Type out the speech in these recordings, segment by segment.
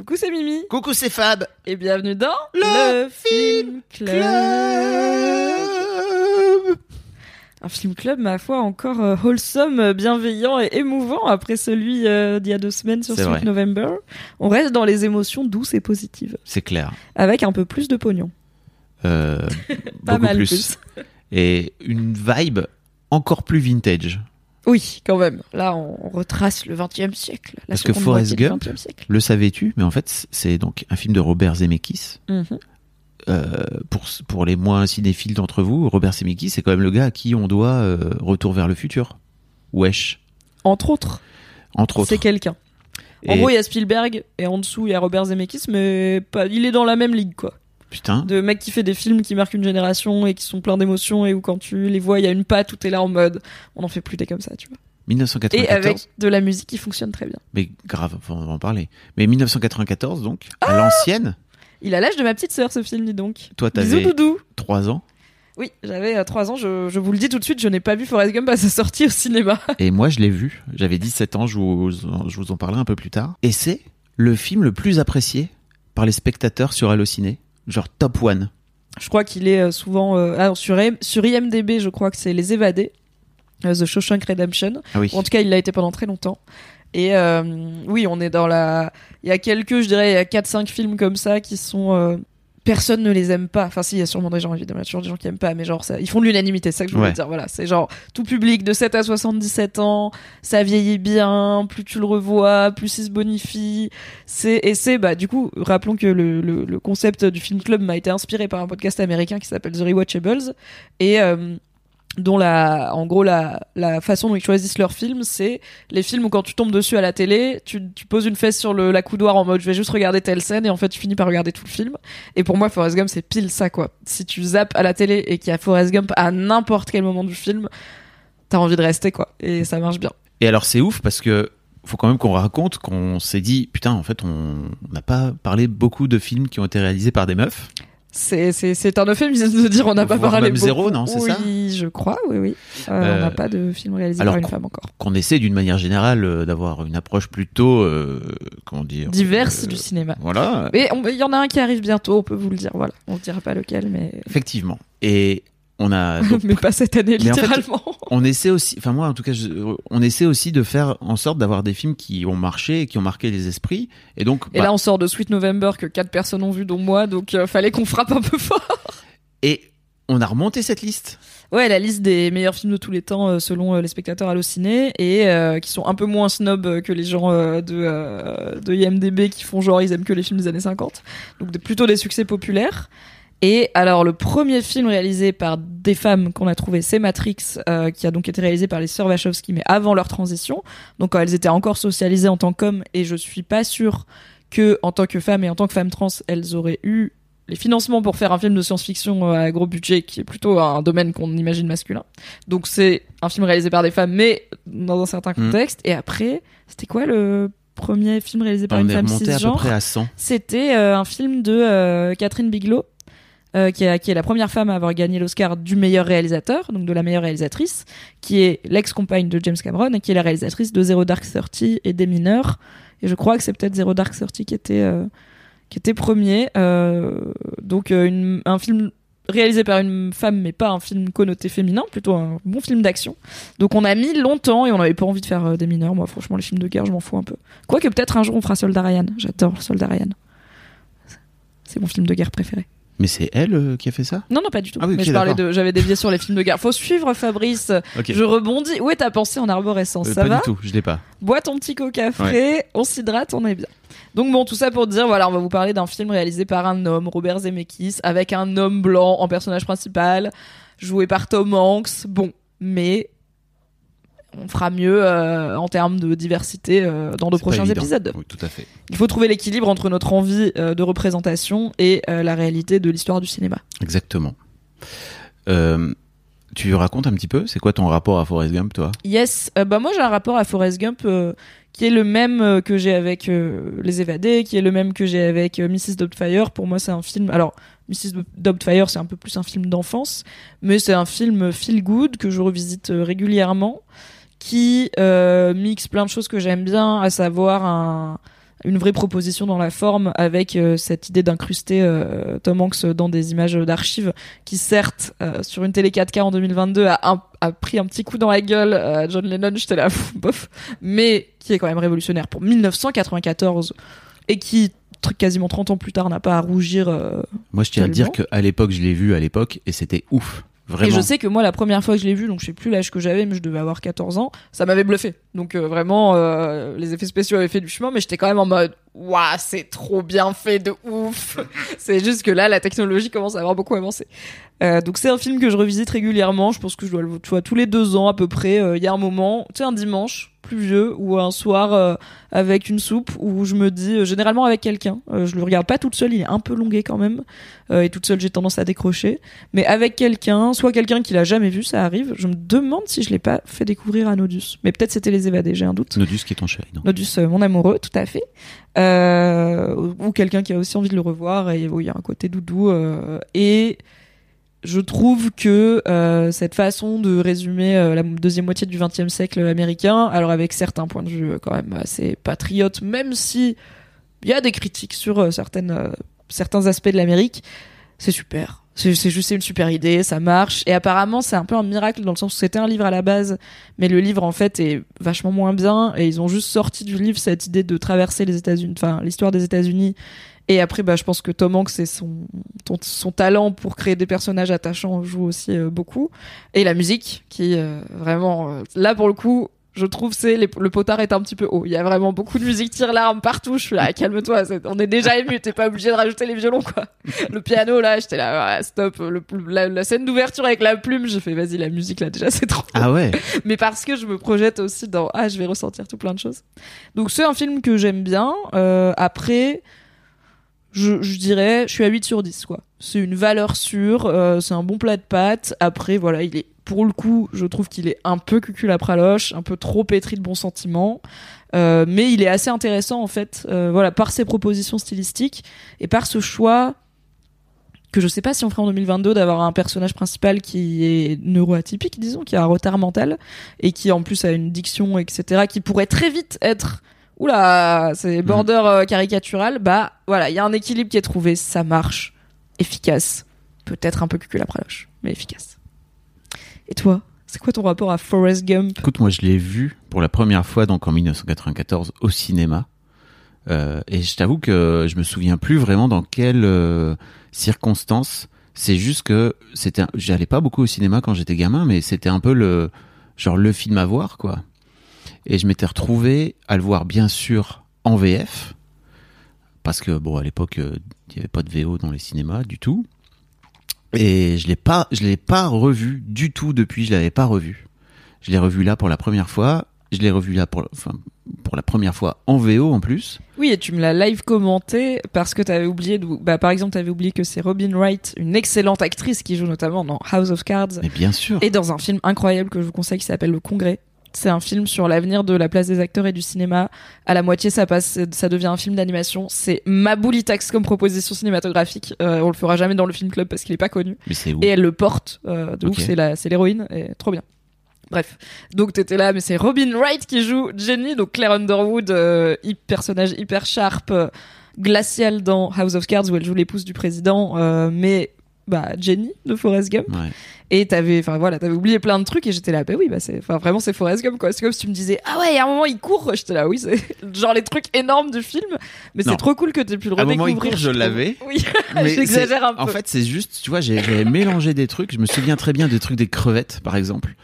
Coucou, c'est Mimi. Coucou, c'est Fab. Et bienvenue dans Le Film Club. Club. Un film club, ma foi, encore euh, wholesome, euh, bienveillant et émouvant après celui euh, d'il y a deux semaines sur Sweet. November. On reste dans les émotions douces et positives, C'est clair. avec un peu plus de pognon. Euh, Pas beaucoup mal plus. plus. Et une vibe encore plus vintage. Oui, quand même. Là, on retrace le 20e siècle. La Parce que Forrest Gump, 20e siècle. Le savais-tu Mais en fait, c'est donc un film de Robert Zemeckis. Mhm. Euh, pour, pour les moins cinéphiles d'entre vous, Robert Zemeckis, c'est quand même le gars à qui on doit euh, Retour vers le futur. Wesh, Entre autres, entre autres. c'est quelqu'un. En Et- gros, il y a Spielberg et en dessous, il y a Robert Zemeckis, mais pas... il est dans la même ligue, quoi. Putain, de mec qui fait des films qui marquent une génération et qui sont pleins d'émotions et où quand tu les vois il y a une patte tout est là en mode on en fait plus des comme ça tu vois 1994. et avec de la musique qui fonctionne très bien Mais grave, on va en parler. Mais 1994, donc, Ah à l'ancienne, il a l'âge de ma petite sœur ce film dis donc toi t'avais doudou 3 ans. oui j'avais 3 ans je, je vous le dis tout de suite je n'ai pas vu Forrest Gump à sa sortie au cinéma Et moi, je l'ai vu. J'avais 17 ans, je vous, je vous en parlerai un peu plus tard. Et c'est le film le plus apprécié par les spectateurs sur Allociné. Genre top one. je crois qu'il est euh, souvent euh, alors sur, IM- sur IMDB je crois que c'est Les Évadés euh, The Shawshank Redemption Ah oui. En tout cas, il l'a été pendant très longtemps. Et euh, oui, on est dans la. Il y a quelques, je dirais, il y a 4-5 films comme ça qui sont. euh, Personne ne les aime pas. Enfin, si, il y a sûrement des gens, évidemment, il y a toujours des gens qui aiment pas, mais genre, ça, ils font de l'unanimité, c'est ça que je voulais Ouais. dire. Voilà, c'est genre tout public de 7 à 77 ans, ça vieillit bien, plus tu le revois, plus il se bonifie. C'est et c'est bah du coup, rappelons que le, le, le concept du film club m'a été inspiré par un podcast américain qui s'appelle The Rewatchables et euh, dont la, en gros, la, la façon dont ils choisissent leurs films, c'est les films où quand tu tombes dessus à la télé, tu, tu poses une fesse sur le, la coudoir en mode je vais juste regarder telle scène et en fait tu finis par regarder tout le film. Et pour moi, Forrest Gump, c'est pile ça, quoi. Si tu zappes à la télé et qu'il y a Forrest Gump à n'importe quel moment du film, t'as envie de rester, quoi. Et ça marche bien. Et alors, c'est ouf parce que faut quand même qu'on raconte qu'on s'est dit, putain, en fait, on n'a pas parlé beaucoup de films qui ont été réalisés par des meufs. C'est, un euphémisme de dire on n'a pas parlé même beaucoup. zéro, non, c'est oui, ça je crois, oui, oui. Euh, Euh, on n'a pas de film réalisé alors par une femme encore. Qu'on essaie d'une manière générale euh, d'avoir une approche plutôt, euh, comment dire, Diverse euh, du cinéma. Voilà, Mais il y en a un qui arrive bientôt, on peut vous le dire, voilà. On ne dira pas lequel, mais, effectivement. Et on a donc mais pas cette année, Mais en fait, littéralement. on essaie aussi, enfin moi en tout cas, je- on essaie aussi de faire en sorte d'avoir des films qui ont marché et qui ont marqué les esprits. Et donc, Et bah, là, on sort de Sweet November que quatre personnes ont vu, dont moi, donc euh, fallait qu'on frappe un peu fort. et on a remonté cette liste. Ouais, la liste des meilleurs films de tous les temps euh, selon euh, les spectateurs hallucinés et euh, qui sont un peu moins snob euh, que les gens euh, de, euh, de IMDB qui font genre ils aiment que les films des années 50. Donc de- plutôt des succès populaires. Et alors le premier film réalisé par des femmes qu'on a trouvé, c'est Matrix, euh, qui a donc été réalisé par les sœurs Wachowski, mais avant leur transition. Donc quand elles étaient encore socialisées en tant qu'hommes, et je suis pas sûre que en tant que femmes et en tant que femmes trans, elles auraient eu les financements pour faire un film de science-fiction euh, à gros budget, qui est plutôt un domaine qu'on imagine masculin. Donc c'est un film réalisé par des femmes, mais dans un certain Mm. contexte. Et après, c'était quoi le premier film réalisé par on une femme remonté à peu cisgenre? près à 100. C'était euh, un film de euh, Catherine Bigelow, euh, qui, est, la première femme à avoir gagné l'Oscar du meilleur réalisateur, donc de la meilleure réalisatrice, qui est l'ex-compagne de James Cameron et qui est la réalisatrice de Zero Dark Thirty et des mineurs. Et je crois que c'est peut-être Zero Dark Thirty qui était euh, qui était premier. Euh, donc un film réalisé par une femme, mais pas un film connoté féminin, plutôt un bon film d'action. Donc on a mis longtemps et on n'avait pas envie de faire des mineurs. Moi, franchement, les films de guerre, je m'en fous un peu. Quoique peut-être un jour on fera Soldat Ryan. J'adore Soldat Ryan. C'est mon film de guerre préféré. Mais c'est elle euh, qui a fait ça Non, non, pas du tout. Ah oui, mais je parlais de, j'avais dévié sur les films de guerre. Faut suivre Fabrice. Je rebondis. Où est ta pensée en arborescence Euh, Ça pas va du tout, je l'ai pas. Bois ton petit coca frais, on s'hydrate, on est bien. Donc bon, tout ça pour dire, voilà, on va vous parler d'un film réalisé par un homme, Robert Zemeckis, avec un homme blanc en personnage principal, joué par Tom Hanks. Bon, mais on fera mieux euh, en termes de diversité euh, dans de prochains épisodes. Oui, tout à fait. Il faut trouver l'équilibre entre notre envie euh, de représentation et la réalité de l'histoire du cinéma. Exactement. Tu racontes un petit peu, c'est quoi ton rapport à Forrest Gump, toi? Yes, bah moi j'ai un rapport à Forrest Gump qui est le même que j'ai avec Les Évadés, qui est le même que j'ai avec Mrs. Doubtfire. Pour moi c'est un film. Alors Mrs. Doubtfire c'est un peu plus un film d'enfance, mais c'est un film feel good que je revisite régulièrement, qui euh, mixe plein de choses que j'aime bien, à savoir un une vraie proposition dans la forme avec euh, cette idée d'incruster euh, Tom Hanks dans des images d'archives qui certes euh, sur une télé 4K en 2022 a, un- a pris un petit coup dans la gueule à John Lennon j'étais là bof mais qui est quand même révolutionnaire pour 1994 et qui quasiment 30 ans plus tard n'a pas à rougir Moi, je tiens à dire qu'à l'époque, je l'ai vu à l'époque et c'était ouf. Vraiment. et je sais que moi la première fois que je l'ai vu donc je sais plus l'âge que j'avais mais je devais avoir 14 ans ça m'avait bluffé donc euh, vraiment euh, les effets spéciaux avaient fait du chemin mais j'étais quand même en mode waouh c'est trop bien fait de ouf. C'est juste que là la technologie commence à avoir beaucoup avancé. Euh, donc c'est un film que je revisite régulièrement. Je pense que je dois le tu vois tous les deux ans à peu près. Euh, il y a un moment tu sais un dimanche pluvieux ou un soir euh, avec une soupe où je me dis euh, généralement avec quelqu'un. Euh, je le regarde pas toute seule. Il est un peu longué quand même. Euh, et toute seule j'ai tendance à décrocher. Mais avec quelqu'un, soit quelqu'un qui l'a jamais vu, ça arrive. Je me demande si je l'ai pas fait découvrir à Nodus. Mais peut-être c'était les évadés, j'ai un doute. Nodus qui est ton chéri, non? Nodus, euh, mon amoureux, tout à fait. Euh, ou quelqu'un qui a aussi envie de le revoir et où il y a un côté doudou. euh, et je trouve que euh, cette façon de résumer la deuxième moitié du XXe siècle américain, alors avec certains points de vue quand même assez patriotes, même si il y a des critiques sur certains aspects de l'Amérique, c'est super. C'est juste une super idée, ça marche. Et apparemment, c'est un peu un miracle dans le sens où c'était un livre à la base, mais le livre en fait est vachement moins bien. Et ils ont juste sorti du livre cette idée de traverser les États-Unis, enfin l'histoire des États-Unis. Et après, bah, je pense que Tom Hanks et son, son talent pour créer des personnages attachants joue aussi euh, beaucoup. Et la musique, qui euh, vraiment, euh, là pour le coup, je trouve c'est les- le potard est un petit peu haut. Il y a vraiment beaucoup de musique tire larme partout. Je suis là, calme-toi, c'est- on est déjà ému. T'es pas obligé de rajouter les violons quoi. Le piano là, j'étais là, ouais, stop. Le- la, la scène d'ouverture avec la plume, j'ai fait vas-y la musique là déjà c'est trop. Ah ouais Mais parce que je me projette aussi dans ah je vais ressentir tout plein de choses. Donc c'est un film que j'aime bien. Euh, après, je, je dirais, je suis à 8 sur 10 quoi. C'est une valeur sûre, euh, c'est un bon plat de pâtes. Après voilà, il est pour le coup, je trouve qu'il est un peu cucul à praloche, un peu trop pétri de bons sentiments. Euh, mais il est assez intéressant en fait, euh, voilà, par ses propositions stylistiques et par ce choix que je sais pas si on ferait en 2022 d'avoir un personnage principal qui est neuroatypique, disons, qui a un retard mental et qui en plus a une diction, etc., qui pourrait très vite être oula, c'est border euh, caricatural. Bah voilà, il y a un équilibre qui est trouvé, ça marche, efficace, peut-être un peu cucul à praloche, mais efficace. Et toi, c'est quoi ton rapport à Forrest Gump? Écoute, moi, je l'ai vu pour la première fois donc en 1994 au cinéma. Euh, et je t'avoue que je me souviens plus vraiment dans quelles euh, circonstances. C'est juste que c'était, j'allais pas beaucoup au cinéma quand j'étais gamin, mais c'était un peu le genre le film à voir quoi. Et je m'étais retrouvé à le voir bien sûr en VF parce que bon à l'époque euh, il y avait pas de VO dans les cinémas du tout. Et je l'ai pas, je l'ai pas revu du tout depuis. Je l'avais pas revu. Je l'ai revu là pour la première fois. Je l'ai revu là pour, enfin, pour la première fois en VO en plus. Oui, et tu me l'as live commenté parce que t'avais oublié, de... bah, par exemple, t'avais oublié que c'est Robin Wright, une excellente actrice qui joue notamment dans House of Cards Mais bien sûr. et dans un film incroyable que je vous conseille qui s'appelle Le Congrès. C'est un film sur l'avenir de la place des acteurs et du cinéma. À la moitié, ça passe, ça devient un film d'animation. C'est ma boulitax comme proposition cinématographique. Euh, on le fera jamais dans le film club parce qu'il est pas connu. Mais c'est où Et elle le porte euh, de ouf. C'est la, c'est l'héroïne. Et trop bien. Bref, donc t'étais là, mais c'est Robin Wright qui joue Jenny, donc Claire Underwood, euh, personnage hyper sharp, euh, glacial dans House of Cards où elle joue l'épouse du président, mais bah Jenny de Forrest Gump. Ouais. Et t'avais, enfin voilà, t'avais oublié plein de trucs et j'étais là, bah oui, bah c'est, enfin vraiment c'est Forrest Gump quoi. C'est comme si tu me disais, ah ouais, il y a un moment il court, j'étais là, oui, c'est genre les trucs énormes du film, mais c'est trop cool que t'aies pu le À un moment, il redécouvrir. court, je l'avais. Oui, j'exagère un peu. En fait, c'est juste, tu vois, j'ai- j'avais mélangé des trucs. Je me souviens très bien des trucs des crevettes, par exemple.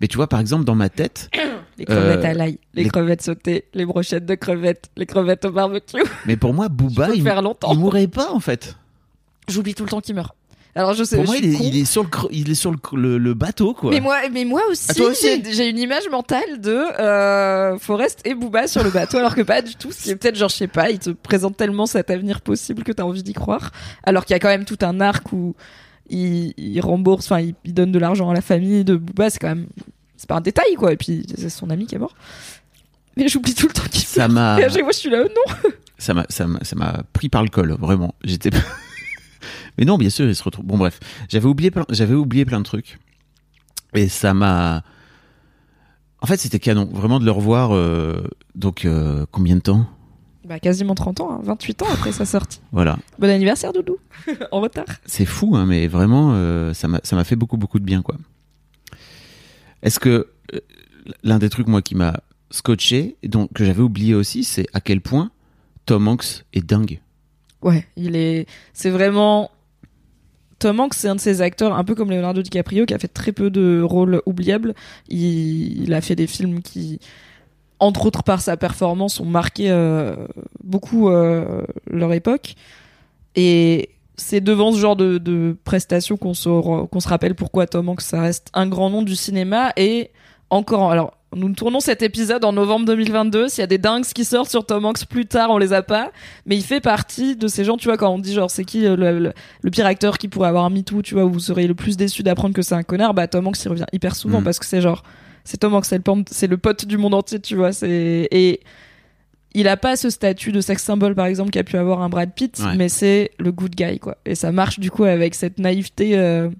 Mais tu vois, par exemple, dans ma tête, les crevettes euh, à l'ail, les, les- crevettes sautées, les brochettes de crevettes, les crevettes au barbecue. mais pour moi, Booba, il, il mourrait pas, en fait. J'oublie tout le temps qu'il meurt. Alors je sais, Pour je moi, suis il est, con. il est sur le, il est sur le, le- le bateau, quoi. Mais moi, mais moi aussi, Ah, aussi j'ai une image mentale de euh, Forrest et Booba sur le bateau, alors que pas du tout. C'est peut-être genre, je sais pas, il te présente tellement cet avenir possible que t'as envie d'y croire. Alors qu'il y a quand même tout un arc où il, il rembourse, enfin, il, il donne de l'argent à la famille de Booba. C'est quand même, c'est pas un détail, quoi. Et puis c'est son ami qui est mort. Mais j'oublie tout le temps qu'il Ça m'a, Et à chaque fois, je suis là, oh non. ça m'a, ça m'a, ça m'a pris par le col, vraiment. J'étais. Mais non, bien sûr, il se retrouve. Bon, bref, j'avais oublié, plein, j'avais oublié plein de trucs, et ça m'a. En fait, c'était canon, vraiment de le revoir. euh, Donc, euh, combien de temps? Bah, quasiment 30 ans, hein, 28 ans après sa sortie. Voilà, Bon anniversaire, Doudou. en retard. c'est fou, hein, mais vraiment, euh, ça m'a, fait beaucoup, beaucoup de bien, quoi. Est-ce que euh, l'un des trucs moi qui m'a scotché, et donc que j'avais oublié aussi, c'est à quel point Tom Hanks est dingue? Ouais, il est. C'est vraiment. Tom Hanks, c'est un de ces acteurs, un peu comme Leonardo DiCaprio, qui a fait très peu de rôles oubliables. Il, il a fait des films qui, entre autres par sa performance, ont marqué euh, beaucoup euh, leur époque. Et c'est devant ce genre de, de prestations qu'on se, qu'on se rappelle pourquoi Tom Hanks, ça reste un grand nom du cinéma. Et encore, alors, nous tournons cet épisode en novembre 2022. S'il y a des dingues qui sortent sur Tom Hanks plus tard, on les a pas. Mais il fait partie de ces gens, tu vois, quand on dit genre, c'est qui euh, le, le- le pire acteur qui pourrait avoir un MeToo, tu vois, où vous seriez le plus déçu d'apprendre que c'est un connard, bah Tom Hanks, il revient hyper souvent Mm. parce que c'est genre, c'est Tom Hanks, c'est le, pom- c'est le pote du monde entier, tu vois, c'est, et il a pas ce statut de sex symbole, par exemple, qu'a pu avoir un Brad Pitt, Ouais. mais c'est le good guy, quoi. Et ça marche, du coup, avec cette naïveté, euh,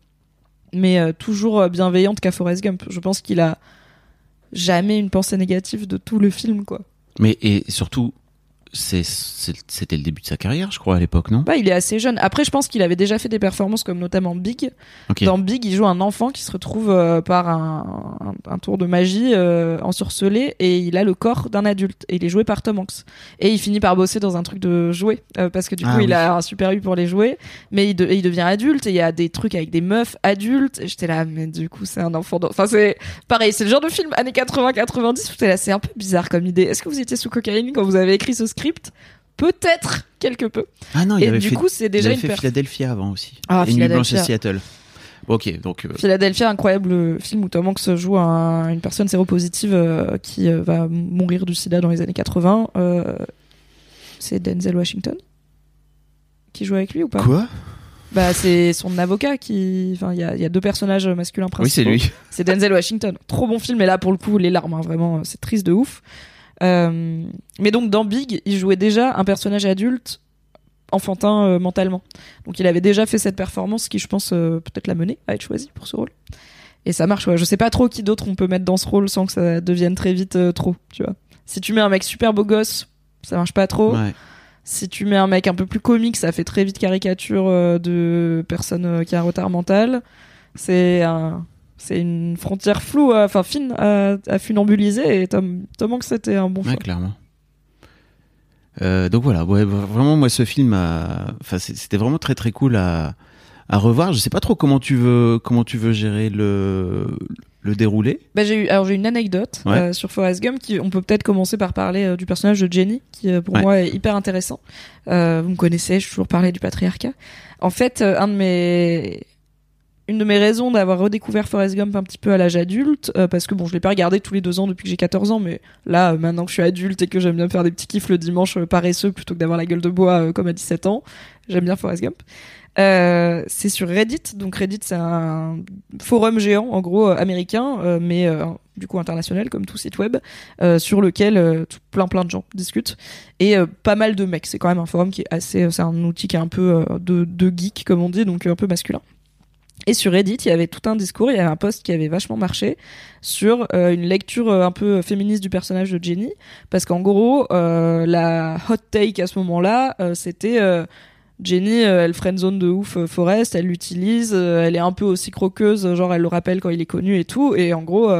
mais euh, toujours bienveillante qu'a Forrest Gump. Je pense qu'il a jamais une pensée négative de tout le film, quoi. Mais et surtout, c'était le début de sa carrière, je crois, à l'époque, non? Bah, il est assez jeune. Après, je pense qu'il avait déjà fait des performances comme notamment Big. Dans Big, il joue un enfant qui se retrouve euh, par un, un- un tour de magie euh, ensorcelé et il a le corps d'un adulte. Et il est joué par Tom Hanks. Et il finit par bosser dans un truc de jouets euh, parce que du coup, Ah il oui. a un super eu pour les jouets. Mais il, de- il devient adulte et il y a des trucs avec des meufs adultes. Et j'étais là, mais du coup, c'est un enfant. Enfin, c'est pareil, c'est le genre de film années 80-90 où t'es là, c'est un peu bizarre comme idée. Est-ce que vous étiez sous cocaïne quand vous avez écrit ce script Peut-être quelque peu. Ah non, il et avait du fait, coup, c'est il déjà avait une fait Philadelphia avant aussi. Ah, et Nuit blanche à. Seattle. Bon, ok, donc euh, Philadelphia, incroyable film où Tom Hanks joue un- une personne séropositive euh, qui euh, va mourir du sida dans les années 80. Euh, c'est Denzel Washington qui joue avec lui ou pas? Quoi? Bah c'est son avocat qui. Enfin, il y a, il y a deux personnages masculins Oui, c'est principaux. lui. C'est Denzel Washington. Trop bon film, et là pour le coup, les larmes, hein, vraiment, c'est triste de ouf. Euh, mais donc dans Big, il jouait déjà un personnage adulte enfantin euh, mentalement. Donc il avait déjà fait cette performance qui, je pense, euh, peut-être l'a mené à être choisi pour ce rôle. Et ça marche, ouais. Je sais pas trop qui d'autre on peut mettre dans ce rôle sans que ça devienne très vite euh, trop, tu vois. Si tu mets un mec super beau gosse, ça marche pas trop. Ouais. Si tu mets un mec un peu plus comique, ça fait très vite caricature de personne qui a un retard mental. C'est un, c'est une frontière floue, euh, enfin fine à, à funambuliser. Et Tom, Tom Hanks c'était un bon choix. Ouais, clairement. Euh, donc voilà, ouais, vraiment moi ce film, a... enfin c'était vraiment très très cool à, à revoir. Je sais pas trop comment tu veux comment tu veux gérer le le déroulé. Bah, j'ai eu, alors j'ai une anecdote Ouais. euh, sur Forrest Gump. Qui, on peut peut-être commencer par parler euh, du personnage de Jenny, qui pour Ouais. moi est hyper intéressant. Vous me connaissez, je toujours parlé du patriarcat. En fait, un de mes une de mes raisons d'avoir redécouvert Forrest Gump un petit peu à l'âge adulte, euh, parce que bon, je l'ai pas regardé tous les deux ans depuis que j'ai 14 ans, mais là, euh, maintenant que je suis adulte et que j'aime bien faire des petits kiffs le dimanche euh, paresseux plutôt que d'avoir la gueule de bois euh, comme à 17 ans, j'aime bien Forrest Gump. C'est sur Reddit, donc Reddit c'est un forum géant en gros américain, mais du coup international comme tout site web, sur lequel plein plein de gens discutent et pas mal de mecs. C'est quand même un forum qui est assez, c'est un outil qui est un peu de, de geek comme on dit, donc un peu masculin. Et sur Reddit, il y avait tout un discours, il y avait un post qui avait vachement marché sur euh, une lecture euh, un peu féministe du personnage de Jenny, parce qu'en gros, euh, la hot take à ce moment-là, c'était Jenny, elle friendzone de ouf Forrest, elle l'utilise, elle est un peu aussi croqueuse, genre elle le rappelle quand il est connu et tout, et en gros,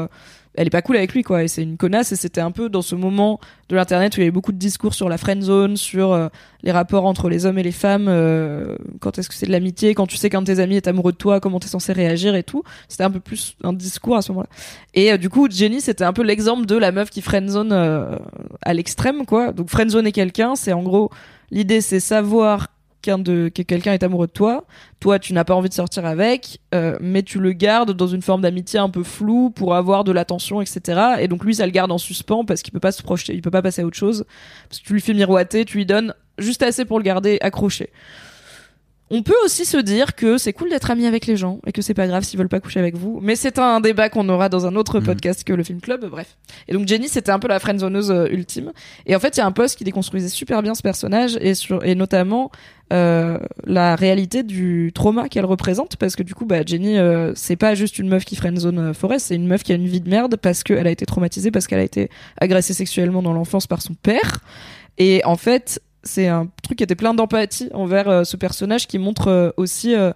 elle est pas cool avec lui quoi, et c'est une connasse, et c'était un peu dans ce moment de l'internet où il y avait beaucoup de discours sur la friendzone, sur euh, les rapports entre les hommes et les femmes, euh, quand est-ce que c'est de l'amitié, quand tu sais qu'un de tes amis est amoureux de toi, comment t'es censé réagir et tout. C'était un peu plus un discours à ce moment-là. Et euh, du coup, Jenny, c'était un peu l'exemple de la meuf qui friendzone euh, à l'extrême, quoi. Donc friendzoner quelqu'un, c'est en gros l'idée, c'est savoir quelqu'un quelqu'un est amoureux de toi, toi tu n'as pas envie de sortir avec, euh, mais tu le gardes dans une forme d'amitié un peu floue pour avoir de l'attention, etc. Et donc lui, ça le garde en suspens parce qu'il peut pas se projeter, il peut pas passer à autre chose. Parce que tu lui fais miroiter, tu lui donnes juste assez pour le garder accroché. On peut aussi se dire que c'est cool d'être ami avec les gens et que c'est pas grave s'ils veulent pas coucher avec vous. Mais c'est un débat qu'on aura dans un autre Mhm. podcast que le film club. Bref. Et donc Jenny, c'était un peu la friendzoneuse euh, ultime. Et en fait, il y a un post qui déconstruisait super bien ce personnage et sur et notamment euh, la réalité du trauma qu'elle représente parce que du coup, bah Jenny, euh, c'est pas juste une meuf qui friendzone euh, Forrest, c'est une meuf qui a une vie de merde parce qu'elle a été traumatisée, parce qu'elle a été agressée sexuellement dans l'enfance par son père. Et en fait, c'est un truc qui était plein d'empathie envers euh, ce personnage qui montre euh, aussi euh,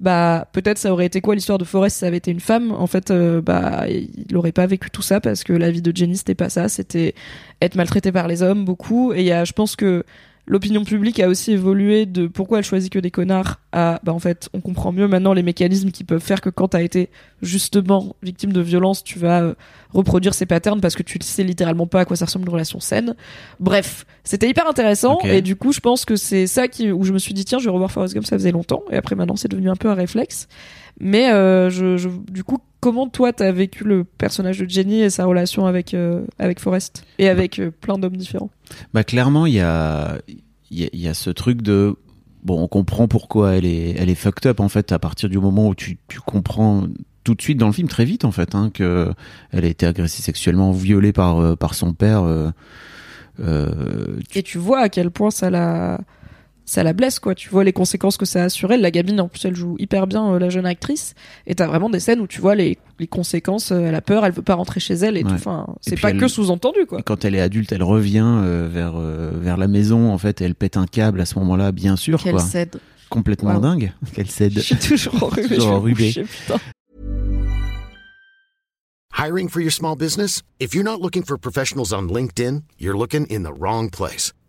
bah peut-être ça aurait été quoi l'histoire de Forrest si ça avait été une femme. En fait bah il aurait pas vécu tout ça parce que la vie de Jenny c'était pas ça. C'était être maltraité par les hommes beaucoup. Et il y a je pense que l'opinion publique a aussi évolué de pourquoi elle choisit que des connards à bah en fait on comprend mieux maintenant les mécanismes qui peuvent faire que quand t'as été justement victime de violence tu vas euh, reproduire ces patterns parce que tu sais littéralement pas à quoi ça ressemble une relation saine. Bref c'était hyper intéressant et du coup je pense que c'est ça qui où je me suis dit tiens je vais revoir Forrest Gump ça faisait longtemps et après maintenant c'est devenu un peu un réflexe. Mais euh, je, je- du coup comment toi t'as vécu le personnage de Jenny et sa relation avec euh, avec Forrest et avec euh, plein d'hommes différents? Bah clairement, il y a, il y, a, il y a ce truc de bon, on comprend pourquoi elle est, elle est fucked up en fait à partir du moment où tu, tu comprends tout de suite dans le film très vite en fait hein, que elle a été agressée sexuellement, violée par euh, par son père. euh, tu- et tu vois à quel point ça la ça la blesse quoi tu vois les conséquences que ça a sur elle la gamine en plus elle joue hyper bien euh, la jeune actrice et t'as vraiment des scènes où tu vois les, les conséquences euh, elle a peur elle veut pas rentrer chez elle et Ouais. tout enfin c'est pas elle- que sous-entendu quoi Et quand elle est adulte, elle revient euh, vers euh, vers la maison en fait, et elle pète un câble à ce moment-là, bien sûr qu'elle quoi, cède complètement Wow. dingue, qu'elle cède. je suis toujours enrhumée enrhumée. Hiring for your small business? If you're not looking for professionals on LinkedIn, you're looking in the wrong place.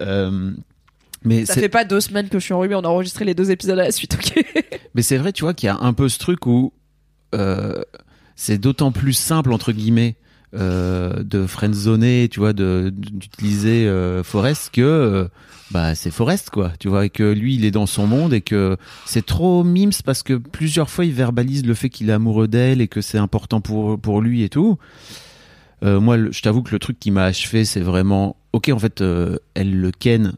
Euh, mais ça fait pas deux semaines que je suis enrhumée on a enregistré les deux épisodes à la suite ok Mais c'est vrai, tu vois, qu'il y a un peu ce truc où euh, c'est d'autant plus simple, entre guillemets, euh, de friendzoner, tu vois, d'utiliser euh, Forrest que euh, bah, c'est Forrest, quoi, tu vois, et que lui, il est dans son monde et que c'est trop mimes parce que plusieurs fois, il verbalise le fait qu'il est amoureux d'elle et que c'est important pour, pour lui et tout. Moi, le- je t'avoue que le truc qui m'a achevé, c'est vraiment, ok, en fait, euh, elle le ken,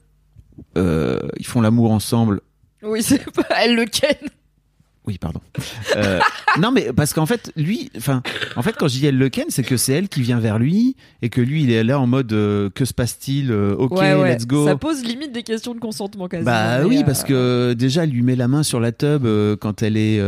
euh, ils font l'amour ensemble, oui c'est pas elle le ken oui, pardon. Euh, non, mais parce qu'en fait, lui, enfin, en fait, quand je dis elle le ken, c'est que c'est elle qui vient vers lui et que lui, il est là en mode euh, que se passe-t-il Euh, Ok, ouais, ouais. let's go. ça pose limite des questions de consentement quasiment Bah oui, parce que déjà, elle lui met la main sur la tub quand elle est,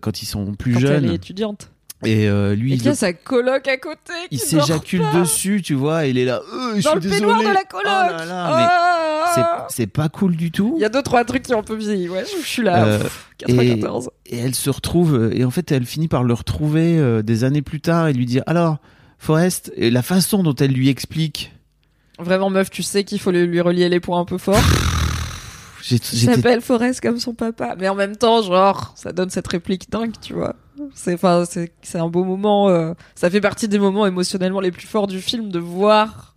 quand ils sont plus quand jeunes elle est étudiante et euh, lui, et il, y a le- sa coloc à côté il qui dort s'éjacule dessus, tu vois, et il est là. Euh, je dans suis le désolé. peignoir de la coloc Oh là là, mais Ah c'est- pas cool du tout. il y a deux trois trucs qui ont un peu vieilli ouais je suis là Euh, pff, 94 Et elle se retrouve, euh, et en fait, elle finit par le retrouver euh, des années plus tard et lui dire Alors, Forrest, et la façon dont elle lui explique, Vraiment, meuf, tu sais qu'il faut lui lui relier les points un peu fort. Il s'appelle Forrest comme son papa. Mais en même temps, genre, ça donne cette réplique dingue, tu vois. C'est, c'est, un beau moment. euh, ça fait partie des moments émotionnellement les plus forts du film de voir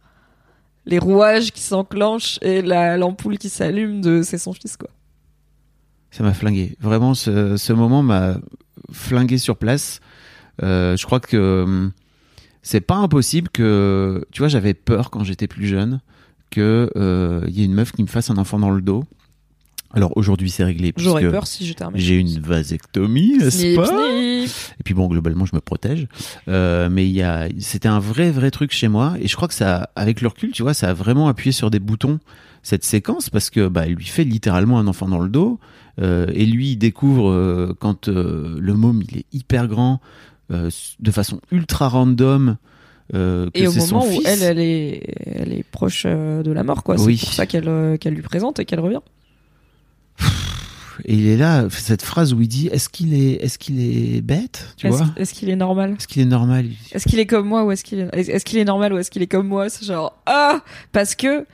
les rouages qui s'enclenchent et la, l'ampoule qui s'allume de c'est son fils, quoi. Ça m'a flingué. Vraiment, ce, ce moment m'a flingué sur place. Euh, je crois que hum, c'est pas impossible que. Tu vois, j'avais peur quand j'étais plus jeune que euh, il y ait une meuf qui me fasse un enfant dans le dos. Alors aujourd'hui, c'est réglé J'aurais peur si j'étais un mec. j'ai une vasectomie, n'est-ce pas snip. Et puis bon, globalement, je me protège. Euh, mais il y a, c'était un vrai, vrai truc chez moi. Et je crois que ça, avec le recul, tu vois, ça a vraiment appuyé sur des boutons cette séquence parce que bah, elle lui fait littéralement un enfant dans le dos. Euh, et lui, il découvre euh, quand le môme, il est hyper grand, de façon ultra random. Euh, que Et au moment où fils. elle, elle est, elle est proche euh, de la mort, quoi. C'est pour ça qu'elle euh, qu'elle lui présente et qu'elle revient. Et il est là, cette phrase où il dit Est-ce qu'il est, est-ce qu'il est bête Tu Est-ce vois? est-ce qu'il est normal? Est-ce qu'il est normal? Est-ce qu'il est comme moi ou est-ce qu'il est, est- est-ce qu'il est normal ou est-ce qu'il est comme moi? C'est genre ah parce que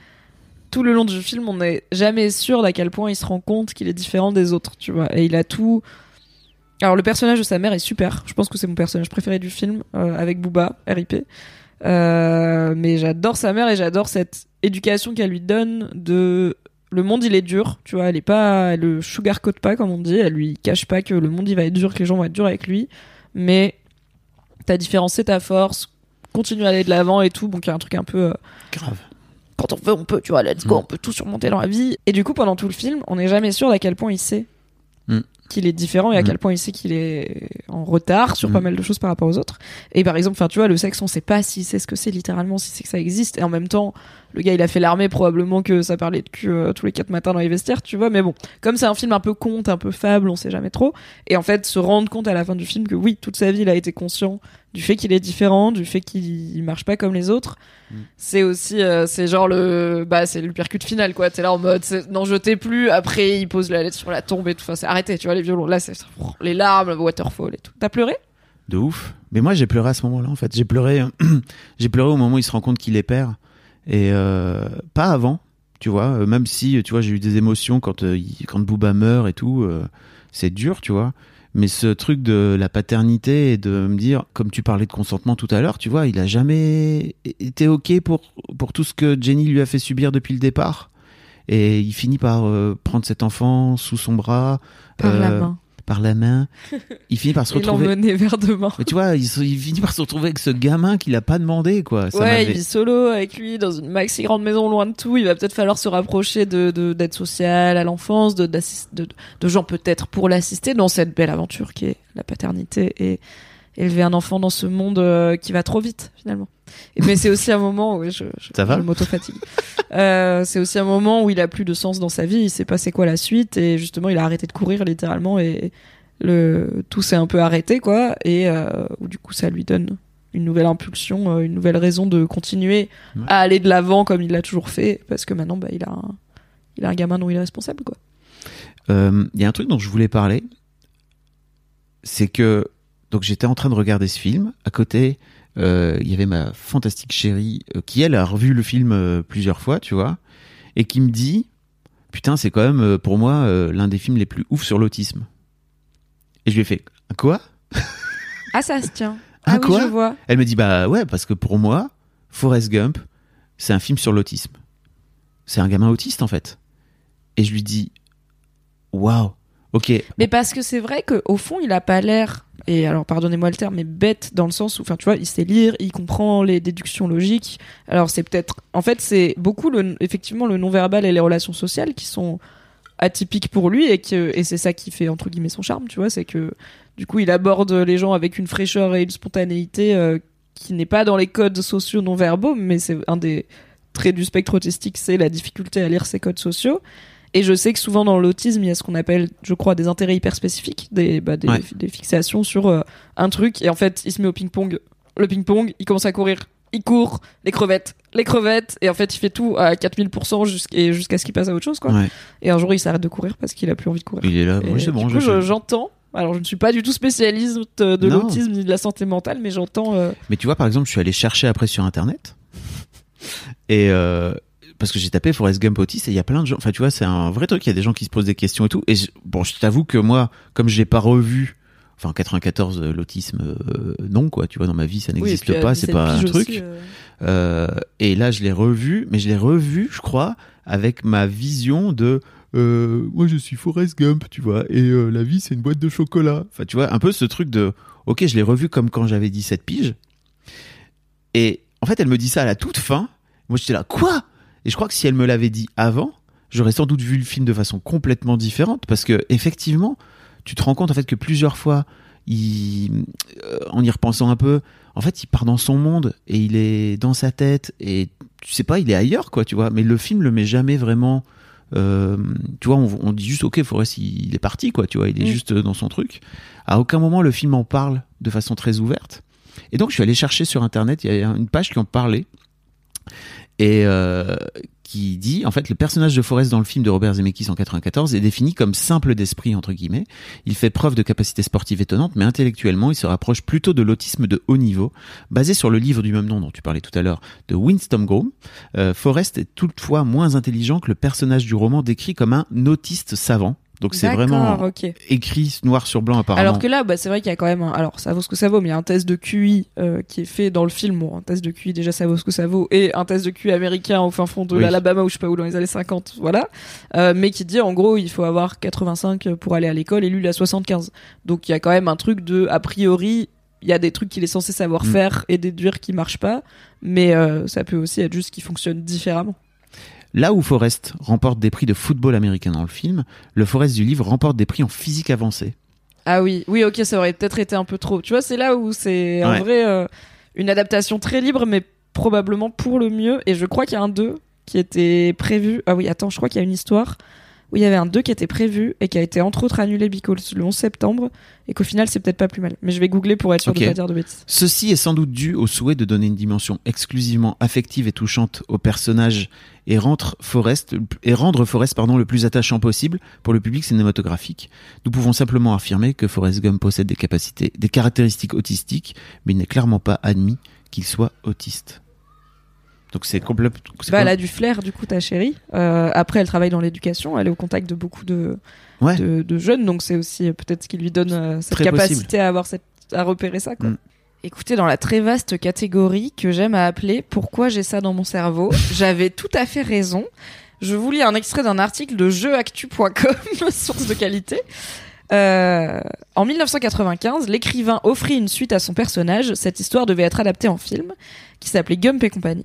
tout le long du film, on n'est jamais sûr d'à quel point il se rend compte qu'il est différent des autres, tu vois. Et il a tout. Alors le personnage de sa mère est super. Je pense que c'est mon personnage préféré du film euh, avec Booba, R.I.P. Euh, mais j'adore sa mère et j'adore cette éducation qu'elle lui donne de le monde il est dur, tu vois, elle est pas elle le sugarcoat pas comme on dit, elle lui cache pas que le monde il va être dur, que les gens vont être durs avec lui, mais ta différence c'est ta force, continue à aller de l'avant et tout, bon qu'il y a un truc un peu euh, Grave. quand on veut on peut, tu vois, let's go, Mm. on peut tout surmonter dans la vie. Et du coup pendant tout le film, on n'est jamais sûr d'à quel point il sait Mm. qu'il est différent et à Mm. quel point il sait qu'il est en retard sur pas mal de choses par rapport aux autres. Et par exemple, enfin tu vois, le sexe, on sait pas s'il sait ce que c'est littéralement, si c'est que ça existe. Et en même temps, le gars, il a fait l'armée, probablement que ça parlait de cul euh, tous les quatre matins dans les vestiaires, tu vois. Mais bon, comme c'est un film un peu conte, un peu fable, on sait jamais trop. Et en fait, se rendre compte à la fin du film que oui, toute sa vie, il a été conscient du fait qu'il est différent, du fait qu'il marche pas comme les autres. C'est aussi, euh, c'est genre le, bah, c'est le percute final, quoi. T'es là en mode, c'est- n'en jetez plus. Après, il pose la lettre sur la tombe et tout. Enfin, c'est arrêté, tu vois, les violons. Là, c'est les larmes, le waterfall et tout. T'as pleuré? De ouf. Mais moi, j'ai pleuré à ce moment-là, en fait. J'ai pleuré, j'ai pleuré au moment où il se rend compte qu'il est père. Et euh, pas avant, tu vois. Euh, Même si, tu vois, j'ai eu des émotions quand, euh, quand Booba meurt et tout. euh, c'est dur, tu vois. Mais ce truc de la paternité et de me dire, comme tu parlais de consentement tout à l'heure, tu vois, il a jamais été OK pour, pour tout ce que Jenny lui a fait subir depuis le départ. Et il finit par euh, prendre cet enfant sous son bras. Par la euh, main. Par la main. Il finit par se Et retrouver. l'emmener vers demain. Mais tu vois, il, se- il finit par se retrouver avec ce gamin qu'il a pas demandé, quoi. Ça ouais, il vit solo avec lui dans une maxi grande maison loin de tout. Il va peut-être falloir se rapprocher de de- d'aide sociale à l'enfance, de de gens peut-être pour l'assister dans cette belle aventure qui est la paternité et élever un enfant dans ce monde euh, qui va trop vite finalement. Mais c'est aussi un moment où je, je, je m'auto-fatigue. Euh, c'est aussi un moment où il a plus de sens dans sa vie. Il sait pas c'est quoi la suite et justement il a arrêté de courir littéralement et le tout s'est un peu arrêté quoi et euh, où du coup ça lui donne une nouvelle impulsion, euh, une nouvelle raison de continuer Ouais. à aller de l'avant comme il l'a toujours fait parce que maintenant bah il a un, il a un gamin dont il est responsable quoi. Euh, Il y a un truc dont je voulais parler, c'est que donc j'étais en train de regarder ce film. À côté, il y avait ma fantastique chérie euh, qui elle a revu le film euh, plusieurs fois, tu vois, et qui me dit putain c'est quand même euh, pour moi euh, l'un des films les plus ouf sur l'autisme. Et je lui ai fait quoi? Ah ça se tient. Ah, Ah, oui quoi? je vois. Elle me dit bah ouais parce que pour moi Forrest Gump c'est un film sur l'autisme. C'est un gamin autiste en fait. Et je lui dis waouh ok Mais parce que c'est vrai qu'au fond, il a pas l'air, et alors pardonnez-moi le terme, mais bête dans le sens où, enfin, tu vois, il sait lire, il comprend les déductions logiques. Alors c'est peut-être, en fait, c'est beaucoup le, effectivement le non-verbal et les relations sociales qui sont atypiques pour lui et que, et c'est ça qui fait entre guillemets son charme, tu vois, c'est que du coup, il aborde les gens avec une fraîcheur et une spontanéité euh, qui n'est pas dans les codes sociaux non-verbaux, mais c'est un des traits du spectre autistique, c'est la difficulté à lire ces codes sociaux. Et je sais que souvent dans l'autisme, il y a ce qu'on appelle, je crois, des intérêts hyper spécifiques, des, bah, des, Ouais. des fixations sur euh, un truc. Et en fait, il se met au ping-pong. Le ping-pong, il commence à courir. Il court, les crevettes, les crevettes. Et en fait, il fait tout à 4000% jusqu'à ce qu'il passe à autre chose, quoi. ouais. Et un jour, il s'arrête de courir parce qu'il a plus envie de courir. il est là oui, c'est bon je- j'entends. Alors, je ne suis pas du tout spécialiste de Non. l'autisme ni de la santé mentale, mais j'entends. euh, Mais tu vois, par exemple, je suis allé chercher après sur Internet. Et euh, parce que j'ai tapé Forrest Gump autiste et il y a plein de gens. Enfin, tu vois, c'est un vrai truc. Il y a des gens qui se posent des questions et tout. Et je- bon, je t'avoue que moi, comme je l'ai pas revu, enfin, en 94, euh, l'autisme, euh, non, quoi. Tu vois, dans ma vie, ça oui, n'existe puis, euh, pas. C'est pas un truc. aussi, euh, Euh, et là, je l'ai revu, mais je l'ai revu, je crois, avec ma vision de. euh, moi, je suis Forrest Gump, tu vois, et euh, la vie, c'est une boîte de chocolat. Enfin, tu vois, un peu ce truc de. Ok, je l'ai revu comme quand j'avais 17 piges. Et en fait, elle me dit ça à la toute fin. Moi, j'étais là, quoi? Et je crois que si elle me l'avait dit avant, j'aurais sans doute vu le film de façon complètement différente parce que effectivement, tu te rends compte en fait que plusieurs fois, il, euh, en y repensant un peu, en fait, il part dans son monde et il est dans sa tête et tu sais pas, il est ailleurs quoi, tu vois. Mais le film le met jamais vraiment. euh, tu vois, on, on dit juste ok, Forrest, il, il est parti quoi, tu vois, il est Mm. juste dans son truc. À aucun moment le film en parle de façon très ouverte. Et donc je suis allé chercher sur internet, il y a une page qui en parlait et euh, qui dit en fait le personnage de Forrest dans le film de Robert Zemeckis en 94 est défini comme simple d'esprit entre guillemets. Il fait preuve de capacités sportives étonnantes, mais intellectuellement il se rapproche plutôt de l'autisme de haut niveau, basé sur le livre du même nom dont tu parlais tout à l'heure de Winston Groom. Euh, Forrest est toutefois moins intelligent que le personnage du roman décrit comme un autiste savant. Donc c'est vraiment écrit noir sur blanc apparemment. Alors que là, bah, c'est vrai qu'il y a quand même un... Alors, ça vaut ce que ça vaut, mais il y a un test de QI euh, qui est fait dans le film. Bon, un test de QI, déjà, ça vaut ce que ça vaut. Et un test de QI américain au fin fond de Oui. l'Alabama, ou je sais pas où, dans les années 50, voilà. Euh, mais qui dit, en gros, il faut avoir 85 pour aller à l'école, et lui, il a 75. Donc, il y a quand même un truc de, a priori, il y a des trucs qu'il est censé savoir Mm. faire et déduire qui marchent pas. Mais euh, ça peut aussi être juste qu'il fonctionne différemment. Là où Forrest remporte des prix de football américain dans le film, le Forrest du livre remporte des prix en physique avancée. Ah oui, oui, ok, ça aurait peut-être été un peu trop. Tu vois, c'est là où c'est en Ouais. vrai euh, une adaptation très libre, mais probablement pour le mieux. Et je crois qu'il y a un 2 qui était prévu. Ah oui, attends, je crois qu'il y a une histoire où il y avait un 2 qui était prévu et qui a été entre autres annulé because le 11 septembre et qu'au final c'est peut-être pas plus mal. Mais je vais googler pour être sûr de pas dire de bêtises. Ceci est sans doute dû au souhait de donner une dimension exclusivement affective et touchante au personnage et rendre Forrest, et rendre Forrest pardon, le plus attachant possible pour le public cinématographique. Nous pouvons simplement affirmer que Forrest Gump possède des capacités, des caractéristiques autistiques, mais il n'est clairement pas admis qu'il soit autiste. Donc c'est complètement. Bah, elle a du flair du coup ta chérie. Euh, après elle travaille dans l'éducation, elle est au contact de beaucoup de, Ouais. de, de jeunes, donc c'est aussi euh, peut-être ce qui lui donne euh, cette Très capacité possible. à avoir cette, à repérer ça quoi. Mm. Écoutez, dans la très vaste catégorie que j'aime à appeler Pourquoi j'ai ça dans mon cerveau, j'avais tout à fait raison. Je vous lis un extrait d'un article de jeuactu.com, source de qualité. Euh, en 1995, l'écrivain offrit une suite à son personnage. Cette histoire devait être adaptée en film, qui s'appelait Gump et compagnie.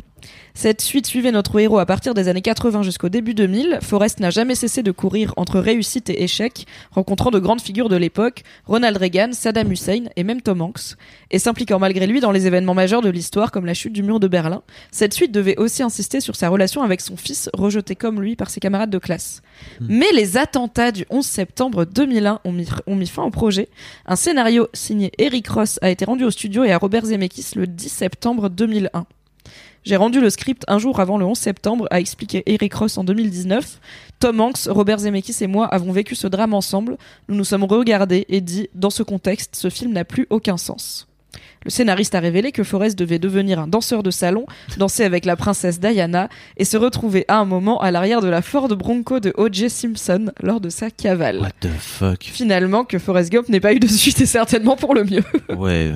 Cette suite suivait notre héros à partir des années 80 jusqu'au début 2000. Forrest n'a jamais cessé de courir entre réussite et échec, rencontrant de grandes figures de l'époque, Ronald Reagan, Saddam Hussein et même Tom Hanks, et s'impliquant malgré lui dans les événements majeurs de l'histoire comme la chute du mur de Berlin. Cette suite devait aussi insister sur sa relation avec son fils, rejeté comme lui par ses camarades de classe. Mais les attentats du 11 septembre 2001 ont mis, ont mis fin au projet. Un scénario signé Eric Ross a été rendu au studio et à Robert Zemeckis le 10 septembre 2001. J'ai rendu le script un jour avant le 11 septembre, a expliqué Eric Ross en 2019. Tom Hanks, Robert Zemeckis et moi avons vécu ce drame ensemble. Nous nous sommes regardés et dit, dans ce contexte, ce film n'a plus aucun sens. Le scénariste a révélé que Forrest devait devenir un danseur de salon, danser avec la princesse Diana et se retrouver à un moment à l'arrière de la Ford Bronco de O.J. Simpson lors de sa cavale. What the fuck? Finalement, que Forrest Gump n'ait pas eu de suite est certainement pour le mieux. Ouais.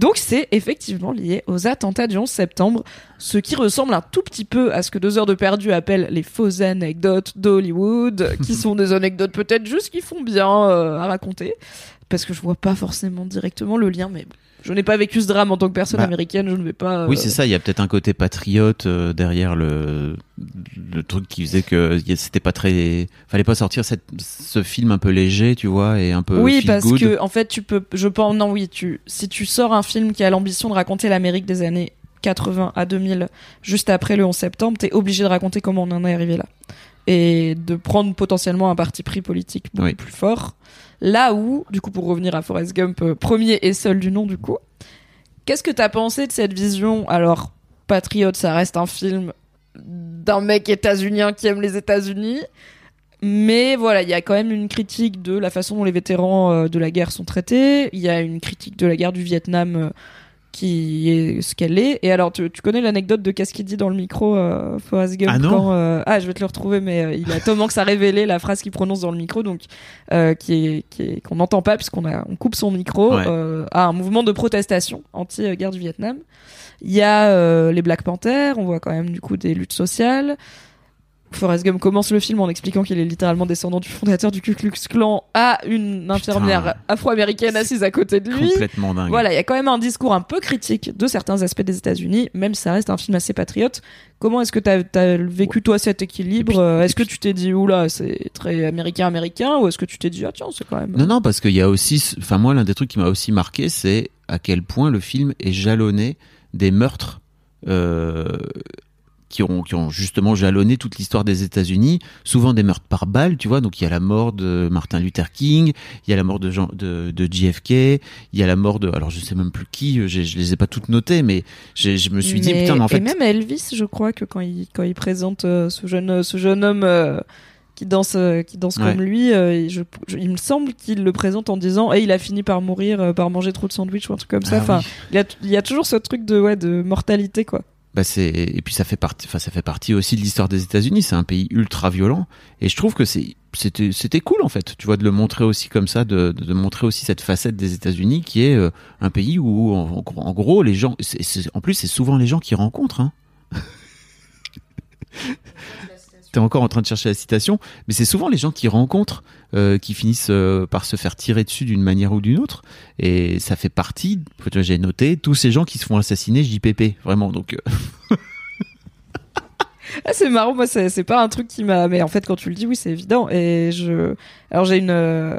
Donc c'est effectivement lié aux attentats du 11 septembre, ce qui ressemble un tout petit peu à ce que Deux heures de perdu appelle les fausses anecdotes d'Hollywood, qui sont des anecdotes peut-être juste qui font bien euh, à raconter, parce que je vois pas forcément directement le lien, mais bon, je n'ai pas vécu ce drame en tant que personne Bah, américaine, je ne vais pas... euh, Oui, c'est ça. Il y a peut-être un côté patriote euh, derrière le le truc qui faisait que c'était pas très. Fallait pas sortir cette, ce film un peu léger, tu vois, et un peu. oui, parce good. que en fait, tu peux, je pense, non, oui, tu, si tu sors un film qui a l'ambition de raconter l'Amérique des années 80 à 2000, juste après le 11 septembre, t'es obligé de raconter comment on en est arrivé là. Et de prendre potentiellement un parti pris politique beaucoup Oui. plus fort. Là où, du coup, pour revenir à Forrest Gump, euh, premier et seul du nom, du coup, qu'est-ce que t'as pensé de cette vision? Alors, Patriote, ça reste un film d'un mec états-unien qui aime les États-Unis. Mais voilà, il y a quand même une critique de la façon dont les vétérans euh, de la guerre sont traités. Il y a une critique de la guerre du Vietnam euh, qui est ce qu'elle est. Et alors, tu, tu connais l'anecdote de qu'est-ce qu'il dit dans le micro, euh, Forrest Gump Ah non quand, euh, Ah, je vais te le retrouver, mais euh, il a Tom Hanks a révélé la phrase qu'il prononce dans le micro, donc euh, qui est qui est- qu'on n'entend pas puisqu'on a on coupe son micro Ouais. euh, à un mouvement de protestation anti-guerre du Vietnam. Il y a euh, les Black Panthers, on voit quand même du coup des luttes sociales. Forrest Gump commence le film en expliquant qu'il est littéralement descendant du fondateur du Ku Klux Klan à une infirmière afro-américaine assise à côté de lui. Complètement dingue. Voilà, il y a quand même un discours un peu critique de certains aspects des États-Unis, même si ça reste un film assez patriote. Comment est-ce que tu as, vécu toi cet équilibre? Euh, Est-ce que tu t'es dit oula, c'est très américain-américain ou est-ce que tu t'es dit ah tiens, c'est quand même Non, non, parce qu'il y a aussi, enfin moi, l'un des trucs qui m'a aussi marqué, c'est à quel point le film est jalonné des meurtres euh, qui ont, qui ont justement jalonné toute l'histoire des États-Unis. Souvent des meurtres par balle, tu vois. Donc il y a la mort de Martin Luther King, il y a la mort de Jean, de, de JFK, il y a la mort de, alors je sais même plus qui, j'ai- je les ai pas toutes notées, mais je me suis dit putain, mais en fait, Et même Elvis, je crois que quand il, quand il présente euh, ce, jeune, ce jeune homme euh, qui danse, euh, qui danse Ouais. comme lui, euh, je, je- il me semble qu'il le présente en disant et il a fini par mourir euh, par manger trop de sandwich ou un truc comme ça. Ah Enfin, oui. il, y a, il y a toujours ce truc de, ouais, de mortalité, quoi. Bah c'est et puis ça fait partie enfin ça fait partie aussi de l'histoire des États-Unis, c'est un pays ultra violent et je trouve que c'est c'était c'était cool en fait, tu vois de le montrer aussi comme ça de de montrer aussi cette facette des États-Unis qui est euh, un pays où en, gros les gens c'est- c'est- en plus c'est souvent les gens qui rencontrent hein. T'es encore en train de chercher la citation, mais c'est souvent les gens qui rencontrent euh, qui finissent euh, par se faire tirer dessus d'une manière ou d'une autre, et ça fait partie. tu J'ai noté tous ces gens qui se font assassiner JPP, vraiment. Donc euh, Ah, c'est marrant, moi, c'est pas un truc qui m'a. Mais en fait, quand tu le dis, oui, c'est évident. Et je. Alors, j'ai une. euh,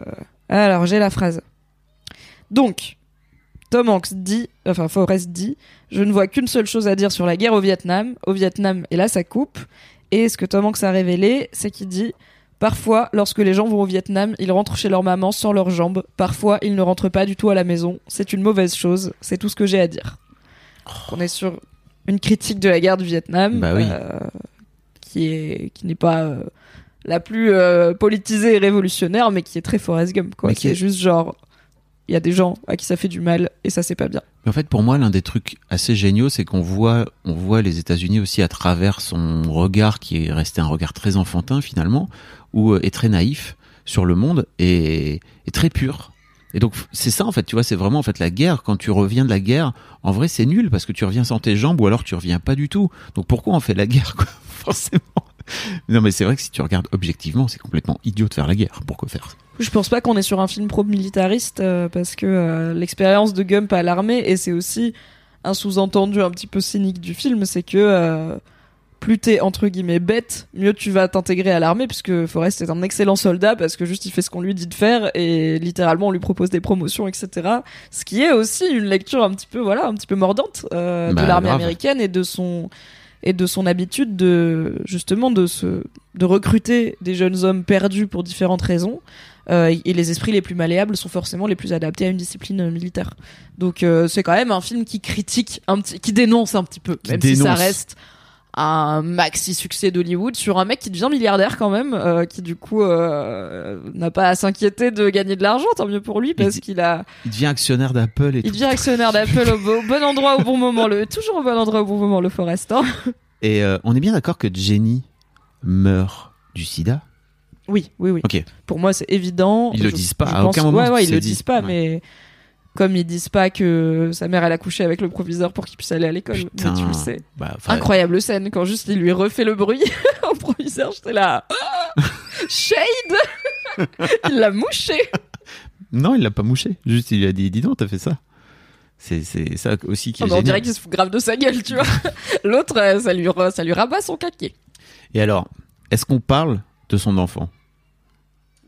Alors, j'ai la phrase. Donc, Tom Hanks dit. Enfin, Forrest dit Je ne vois qu'une seule chose à dire sur la guerre au Vietnam. Au Vietnam, et là, ça coupe. Et ce que Tom Hanks a révélé, c'est qu'il dit. Parfois, lorsque les gens vont au Vietnam, ils rentrent chez leur maman sans leurs jambes. Parfois, ils ne rentrent pas du tout à la maison. C'est une mauvaise chose. C'est tout ce que j'ai à dire. On est sur une critique de la guerre du Vietnam. Bah oui. euh, qui est qui n'est pas euh, la plus euh, politisée et révolutionnaire, mais qui est très Forrest Gump. Quoi. Qui est- juste genre, il y a des gens à qui ça fait du mal et ça c'est pas bien. En fait, pour moi, l'un des trucs assez géniaux, c'est qu'on voit, on voit les États-Unis aussi à travers son regard, qui est resté un regard très enfantin finalement, ou euh, est très naïf sur le monde et, et très pur. Et donc c'est ça en fait, tu vois, c'est vraiment en fait la guerre. Quand tu reviens de la guerre, en vrai c'est nul parce que tu reviens sans tes jambes ou alors tu reviens pas du tout. Donc pourquoi on fait la guerre quoi? Forcément. Non mais c'est vrai que si tu regardes objectivement, c'est complètement idiot de faire la guerre. Pourquoi faire Je pense pas qu'on est sur un film pro-militariste euh, parce que euh, l'expérience de Gump à l'armée et c'est aussi un sous-entendu un petit peu cynique du film, c'est que euh, plus t'es entre guillemets bête, mieux tu vas t'intégrer à l'armée puisque Forrest est un excellent soldat parce que juste il fait ce qu'on lui dit de faire et littéralement on lui propose des promotions etc. Ce qui est aussi une lecture un petit peu voilà un petit peu mordante euh, Bah, de l'armée américaine et de son et de son habitude de justement de se de recruter des jeunes hommes perdus pour différentes raisons euh, et les esprits les plus malléables sont forcément les plus adaptés à une discipline militaire. Donc euh, c'est quand même un film qui critique un petit, qui dénonce un petit peu, Qui même si ça reste un maxi succès d'Hollywood sur un mec qui devient milliardaire quand même, euh, qui du coup euh, n'a pas à s'inquiéter de gagner de l'argent, tant mieux pour lui parce qu'il a, Il devient actionnaire d'Apple et il tout. devient actionnaire d'Apple au, bo- au bon endroit au bon moment, le toujours au bon endroit au bon moment, le Forest. hein. Et euh, on est bien d'accord que Jenny meurt du sida. Oui, oui, oui. Ok. Pour moi, c'est évident. Ils le Je- disent pas, à pense- aucun moment Ouais, ouais, ils le dit. disent pas, Ouais. mais comme ils disent pas que sa mère elle a couché avec le proviseur pour qu'il puisse aller à l'école, mais tu le sais. Bah, Incroyable scène quand juste il lui refait le bruit au proviseur, j'étais là. Ah Shade Il l'a mouché Non, il l'a pas mouché. Juste, il lui a dit, dis donc, t'as fait ça. C'est, c'est ça aussi qui est Ah bah, On dirait qu'il se fout grave de sa gueule, tu vois. L'autre, euh, ça lui, ça lui rabat son caquet. Et alors, est-ce qu'on parle de son enfant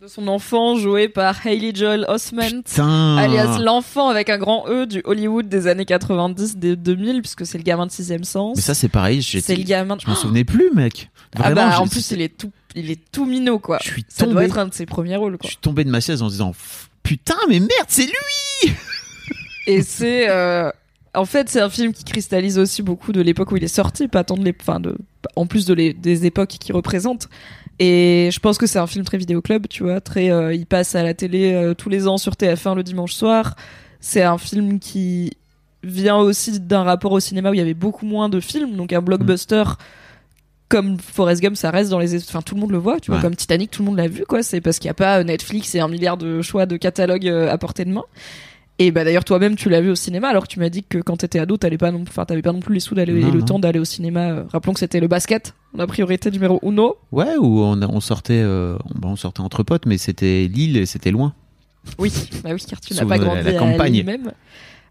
De son enfant joué par Hailey Joel Osment. Putain alias l'enfant avec un grand E du Hollywood des années 90, des 2000, puisque c'est le gamin de sixième sens. Mais ça, c'est pareil. c'est le gamin. Je m'en souvenais plus, mec. ah bah en plus il est tout, il est tout minot quoi. Je suis Ça tombé. doit être un de ses premiers rôles Je suis tombé de ma chaise en se disant, putain, mais merde, c'est lui Et c'est, euh, en fait c'est un film qui cristallise aussi beaucoup de l'époque où il est sorti, pas tant de enfin de, en plus de les, des époques qu'il représente. Et je pense que c'est un film très vidéoclub, tu vois, très, euh, il passe à la télé euh, tous les ans sur TF1 le dimanche soir. C'est un film qui vient aussi d'un rapport au cinéma où il y avait beaucoup moins de films, donc un blockbuster comme Forrest Gump, ça reste dans les, enfin tout le monde le voit, tu vois, Ouais. comme Titanic, tout le monde l'a vu, quoi. C'est parce qu'il n'y a pas euh, Netflix et un milliard de choix de catalogues euh, à portée de main. Et bah d'ailleurs toi-même tu l'as vu au cinéma alors que tu m'as dit que quand t'étais ado t'allais pas non, enfin t'avais pas non plus les sous d'aller et le non. temps d'aller au cinéma. Euh, Rappelons que c'était le basket, la priorité numéro uno. Ouais, où on, on sortait, euh, bon, on sortait entre potes, mais c'était Lille et c'était loin. Oui, bah oui car tu n'as pas la- grandi la à campagne. lui-même.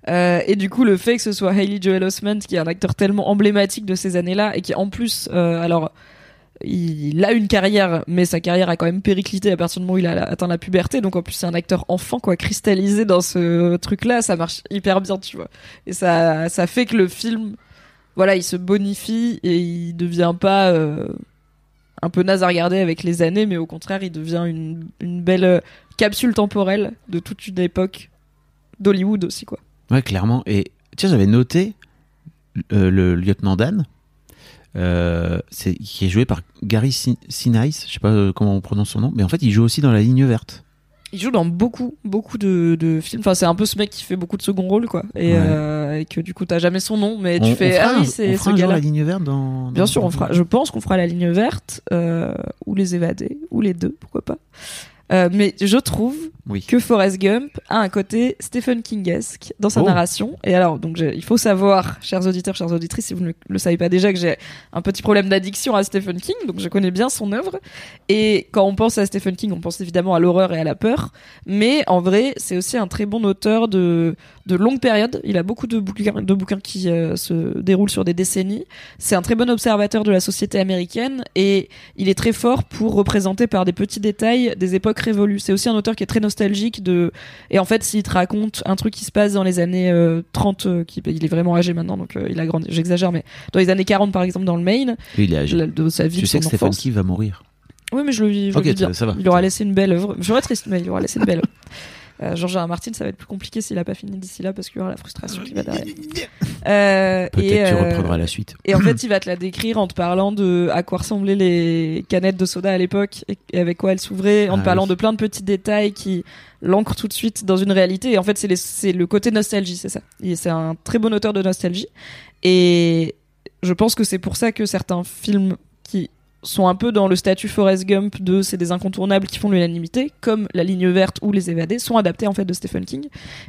Euh, et du coup le fait que ce soit Hailey Joel Osment qui est un acteur tellement emblématique de ces années-là et qui en plus euh, alors il a une carrière, mais sa carrière a quand même périclité à partir du moment où il a atteint la puberté. Donc en plus c'est un acteur enfant quoi, cristallisé dans ce truc-là, ça marche hyper bien, tu vois. Et ça, ça fait que le film, voilà, il se bonifie et il devient pas euh, un peu naze à regarder avec les années, mais au contraire il devient une, belle euh, capsule temporelle de toute une époque d'Hollywood aussi quoi. Ouais, clairement. Et tiens, j'avais noté euh, le lieutenant Dan, c'est qui est joué par Gary Sin- Sinise. Je sais pas euh, comment on prononce son nom, mais en fait, il joue aussi dans La Ligne Verte. Il joue dans beaucoup, beaucoup de, de films. Enfin, c'est un peu ce mec qui fait beaucoup de second rôle, quoi. Et, Ouais. euh, et que du coup, t'as jamais son nom, mais tu On- fais on fera ah oui, c'est ce gars-là. La Ligne Verte dans. Bien sûr, on fera. Je pense qu'on fera la ligne verte euh, ou les évadés ou les deux, pourquoi pas. Euh, mais je trouve Oui. que Forrest Gump a un côté Stephen Kingesque dans sa Oh. narration. Et alors, donc, il faut savoir, chers auditeurs, chères auditrices, si vous ne le savez pas déjà, que j'ai un petit problème d'addiction à Stephen King, donc je connais bien son œuvre. Et quand on pense à Stephen King, on pense évidemment à l'horreur et à la peur. Mais en vrai, c'est aussi un très bon auteur de, de longue période. Il a beaucoup de bouquins, de bouquins qui euh, se déroulent sur des décennies. C'est un très bon observateur de la société américaine et il est très fort pour représenter par des petits détails des époques révolues. C'est aussi un auteur qui est très nostalgique de et en fait s'il te raconte un truc qui se passe dans les années euh, 30 euh, qui il est vraiment âgé maintenant donc euh, il a grandi j'exagère mais dans les années 40 par exemple dans le Maine il est âgé. la- de sa vie Tu sais que enfance. King va mourir. Oui, mais je le vis, je Ok, le bien. ça va. Il aura laissé une belle œuvre. Je serais triste, mais il aura laissé une belle œuvre. Euh, George R. R. Martin, ça va être plus compliqué s'il a pas fini d'ici là parce qu'il y aura la frustration qui va derrière. Euh, Peut-être et, tu euh, reprendras la suite. Et en fait, il va te la décrire en te parlant de à quoi ressemblaient les canettes de soda à l'époque et avec quoi elles s'ouvraient, en te Ah parlant oui. de plein de petits détails qui l'ancrent tout de suite dans une réalité. Et en fait, c'est le côté nostalgie, c'est ça. Et C'est un très bon auteur de nostalgie. Et je pense que c'est pour ça que certains films qui sont un peu dans le statut Forrest Gump de c'est des incontournables qui font l'unanimité, comme La Ligne Verte ou Les Évadés, sont adaptés en fait de Stephen King.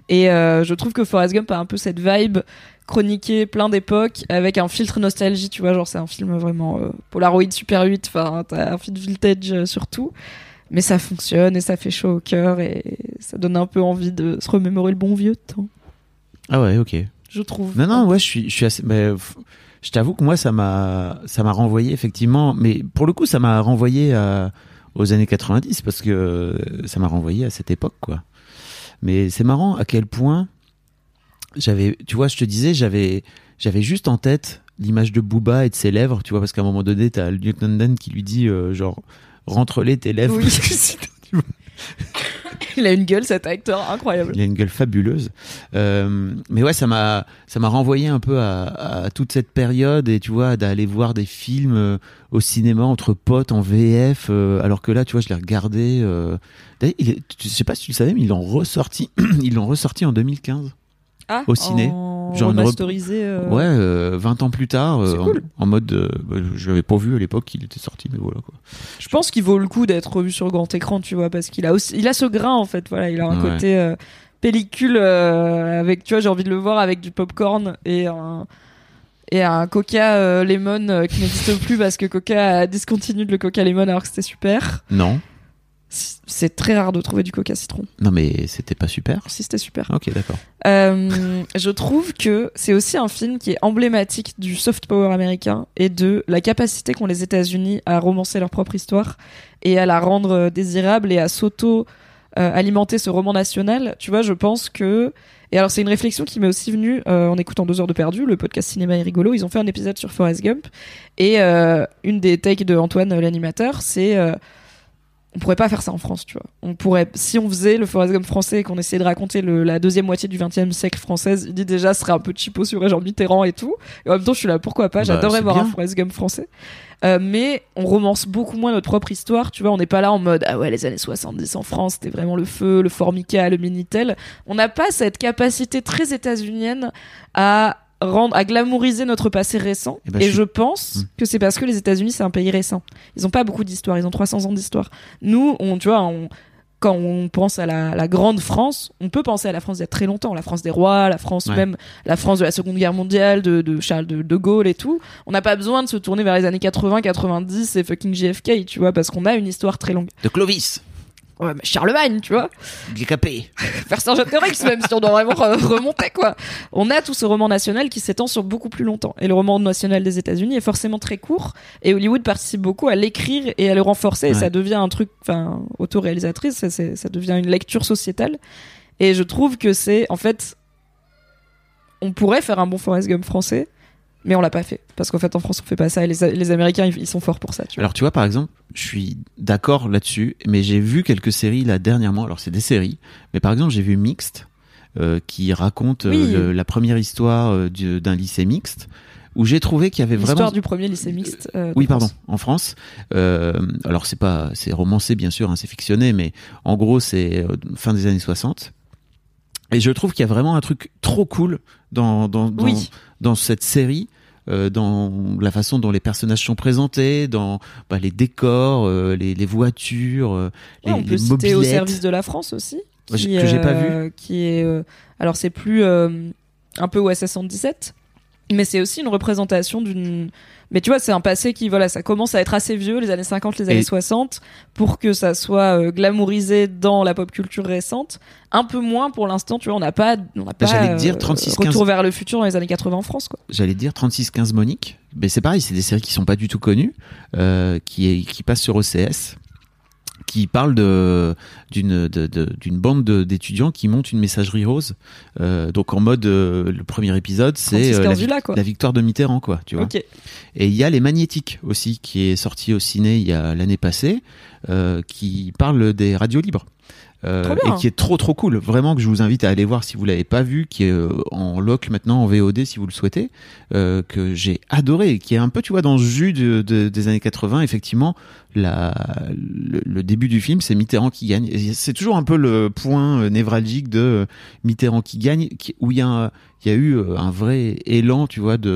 Et euh, je trouve que Forrest Gump a un peu cette vibe chroniquée plein d'époques avec un filtre nostalgie, tu vois, genre c'est un film vraiment euh, Polaroid Super 8, enfin t'as un film vintage euh, surtout. Mais ça fonctionne et ça fait chaud au cœur et ça donne un peu envie de se remémorer le bon vieux temps, Ah ouais, ok. je trouve. Non, non, ouais, je suis, je suis assez. f- je t'avoue que moi, ça m'a, ça m'a renvoyé effectivement, mais pour le coup, ça m'a renvoyé à- aux années 90 parce que euh, ça m'a renvoyé à cette époque, quoi. Mais c'est marrant à quel point j'avais, tu vois, je te disais, j'avais, j'avais juste en tête l'image de Booba et de ses lèvres, tu vois, parce qu'à un moment donné, t'as le lieutenant Dan qui lui dit, euh, genre, rentre-les tes lèvres. Oui. Il a une gueule cet acteur incroyable. il a une gueule fabuleuse. Euh, mais ouais, ça m'a, ça m'a renvoyé un peu à, à toute cette période et tu vois, d'aller voir des films euh, au cinéma entre potes en VF, euh, alors que là, tu vois, je l'ai regardé. Il est, je sais pas si tu le savais, mais ils l'ont ressorti, ils l'ont ressorti en 2015. Ah, Au ciné. en Genre une rep- remasterisé, euh, Ouais, euh, 20 ans plus tard, euh, en, cool. en mode, euh, bah, je l'avais pas vu à l'époque qu'il était sorti, mais voilà quoi. Je pense qu'il vaut le coup d'être revu sur grand écran, tu vois, parce qu'il a aussi, il a ce grain en fait, voilà, il a un Ouais. côté euh, pellicule euh, avec, tu vois, j'ai envie de le voir avec du popcorn et un et un Coca euh, Lemon euh, qui n'existe plus parce que Coca a discontinué le Coca Lemon alors que c'était super. Non, C'est très rare de trouver du Coca Citron. non, mais c'était pas super. Si c'était super. Ok, d'accord. Euh, je trouve que c'est aussi un film qui est emblématique du soft power américain et de la capacité qu'ont les États-Unis à romancer leur propre histoire et à la rendre euh, désirable et à s'auto euh, alimenter ce roman national. Tu vois, je pense que et alors c'est une réflexion qui m'est aussi venue euh, en écoutant deux heures de perdu, le podcast cinéma et rigolo. Ils ont fait un épisode sur Forrest Gump et une des takes de Antoine l'animateur, c'est on pourrait pas faire ça en France, tu vois. On pourrait, si on faisait le Forrest Gump français et qu'on essayait de raconter le- la deuxième moitié du XXe siècle française, il dit déjà ce serait un peu cheapo sur Jean Mitterrand et tout. Et en même temps, je suis là, pourquoi pas Bah, J'adorerais voir un. Forrest Gump français. Euh, mais on romance beaucoup moins notre propre histoire, tu vois. On n'est pas là en mode ah ouais les années 70 en France, c'était vraiment le feu, le Formica, le Minitel. On n'a pas cette capacité très états-unienne à rendre à glamouriser notre passé récent Eh ben, et je pense Hmm. que c'est parce que les États-Unis c'est un pays récent ils ont pas beaucoup d'histoire ils ont 300 ans d'histoire nous on tu vois on quand on pense à la, la grande France, on peut penser à la France d'il y a très longtemps, la France des rois, la France Ouais. même, la France de la Seconde Guerre mondiale, de, de Charles de, de Gaulle et tout. On n'a pas besoin de se tourner vers les années 80, 90 et fucking JFK, tu vois, parce qu'on a une histoire très longue. De Clovis, Charlemagne, tu vois. Capé. Vercingétorix même si on doit vraiment re- remonter quoi. On a tout ce roman national qui s'étend sur beaucoup plus longtemps et le roman national des États-Unis est forcément très court et Hollywood participe beaucoup à l'écrire et à le renforcer et ça devient un truc enfin autoréalisatrice ça, ça devient une lecture sociétale et je trouve que c'est en fait on pourrait faire un bon Forrest Gump français mais on l'a pas fait parce qu'en fait en France on fait pas ça et les, les Américains ils, ils sont forts pour ça tu vois. Alors tu vois par exemple, je suis d'accord là-dessus, mais j'ai vu quelques séries là dernièrement. Alors c'est des séries, mais par exemple j'ai vu Mixte euh, qui raconte euh, Oui. le- la première histoire euh, du- d'un lycée mixte où j'ai trouvé qu'il y avait L'histoire vraiment du premier lycée mixte. euh, de oui, pardon, France. en France. Euh, alors c'est pas, c'est romancé bien sûr, hein, c'est fictionné, mais en gros c'est euh, fin des années 60. Et je trouve qu'il y a vraiment un truc trop cool dans dans dans, Oui. dans cette série. Euh, dans la façon dont les personnages sont présentés, dans bah, les décors, euh, les, les voitures, euh, les, Ouais, on peut les citer au service de la France aussi. J'ai- que j'ai pas euh, Qui est, alors c'est plus un peu OSS 117, mais c'est aussi une représentation d'une. Mais tu vois, c'est un passé qui, voilà, ça commence à être assez vieux, les années 50, les années Et- 60, pour que ça soit euh, glamourisé dans la pop culture récente. Un peu moins pour l'instant, tu vois, on n'a pas, on n'a pas. J'allais dire euh, 36, Retour 15. vers le futur dans les années 80 en France, quoi. J'allais dire 36-15 Monique, mais c'est pareil, c'est des séries qui sont pas du tout connues, euh, qui, qui passent sur OCS, qui parlent de d'une d'une bande de- d'étudiants qui montent une messagerie rose. Euh, donc en mode, euh, le premier épisode, c'est 36 euh, la, 15 vi- là, quoi. la victoire de Mitterrand, quoi, tu vois. Et il y a les Magnétiques aussi, qui est sorti au ciné il y a l'année passée, qui parle des radios libres. Euh, et qui est trop trop cool, vraiment que je vous invite à aller voir si vous l'avez pas vu, qui est euh, en loc maintenant en VOD si vous le souhaitez, euh, que j'ai adoré, et qui est un peu tu vois dans ce jus de, de- des années 80 effectivement. La, le, le début du film, c'est Mitterrand qui gagne. C'est toujours un peu le point euh, névralgique de euh, Mitterrand qui gagne, qui- où il y a un- il y a eu euh, un vrai élan, tu vois, de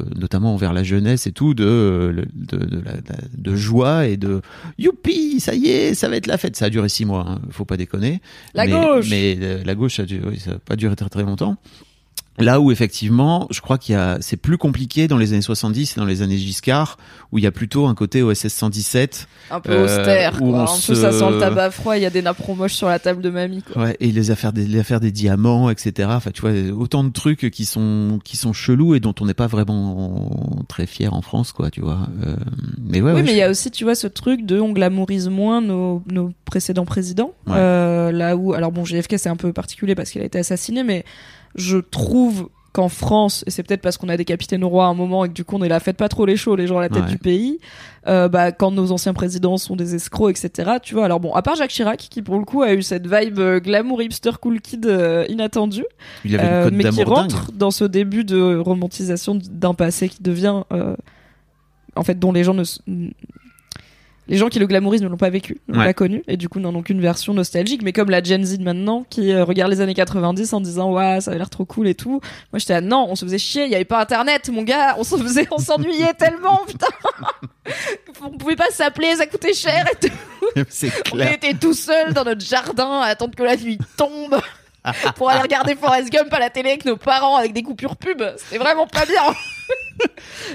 euh, notamment envers la jeunesse et tout, de euh, de, de, la- de- de joie et de youpi, ça y est, ça va être la fête. Ça a duré six mois, hein, faut pas déconner. La mais, gauche Mais la gauche, ça a, duré- oui, ça a pas duré très très longtemps. Là où effectivement, je crois qu'il y a, c'est plus compliqué dans les années 70 et dans les années Giscard, où il y a plutôt un côté OSS 117. Un peu Euh, austère, où quoi. on Un se- peu ça sent le tabac froid, il y a des napperons moches sur la table de mamie, quoi. Ouais, et les affaires des, les affaires des diamants, etc. Enfin, tu vois, autant de trucs qui sont, qui sont chelous et dont on n'est pas vraiment très fier en France, quoi, tu vois. Euh, mais ouais, oui, ouais, mais je- il y a aussi, tu vois, ce truc de on glamourise moins nos, nos précédents présidents. Ouais. Euh, là où, alors bon, JFK c'est un peu particulier parce qu'il a été assassiné, mais je trouve qu'en France, et c'est peut-être parce qu'on a décapité nos rois à un moment et que du coup on est là, faites pas trop les shows, les gens à la tête Ouais. du pays, euh, bah, quand nos anciens présidents sont des escrocs, etc. Tu vois, alors bon, à part Jacques Chirac, qui pour le coup a eu cette vibe euh, glamour hipster cool kid euh, inattendue, il avait mais qui dingue. rentre dans ce début de romantisation d'un passé qui devient en fait dont les gens ne les gens qui le glamourisent ne l'ont pas vécu, ne l'ont Ouais. pas connu, et du coup n'en ont qu'une version nostalgique, mais comme la Gen Z de maintenant, qui euh, regarde les années 90 en disant ouais ça a l'air trop cool et tout. Moi j'étais là non, on se faisait chier, il y avait pas internet, mon gars, on se faisait, on s'ennuyait tellement, putain. on pouvait pas s'appeler, ça coûtait cher et tout. On était tout seul dans notre jardin à attendre que la nuit tombe pour aller regarder Forrest Gump à la télé avec nos parents avec des coupures pub. C'était vraiment pas bien.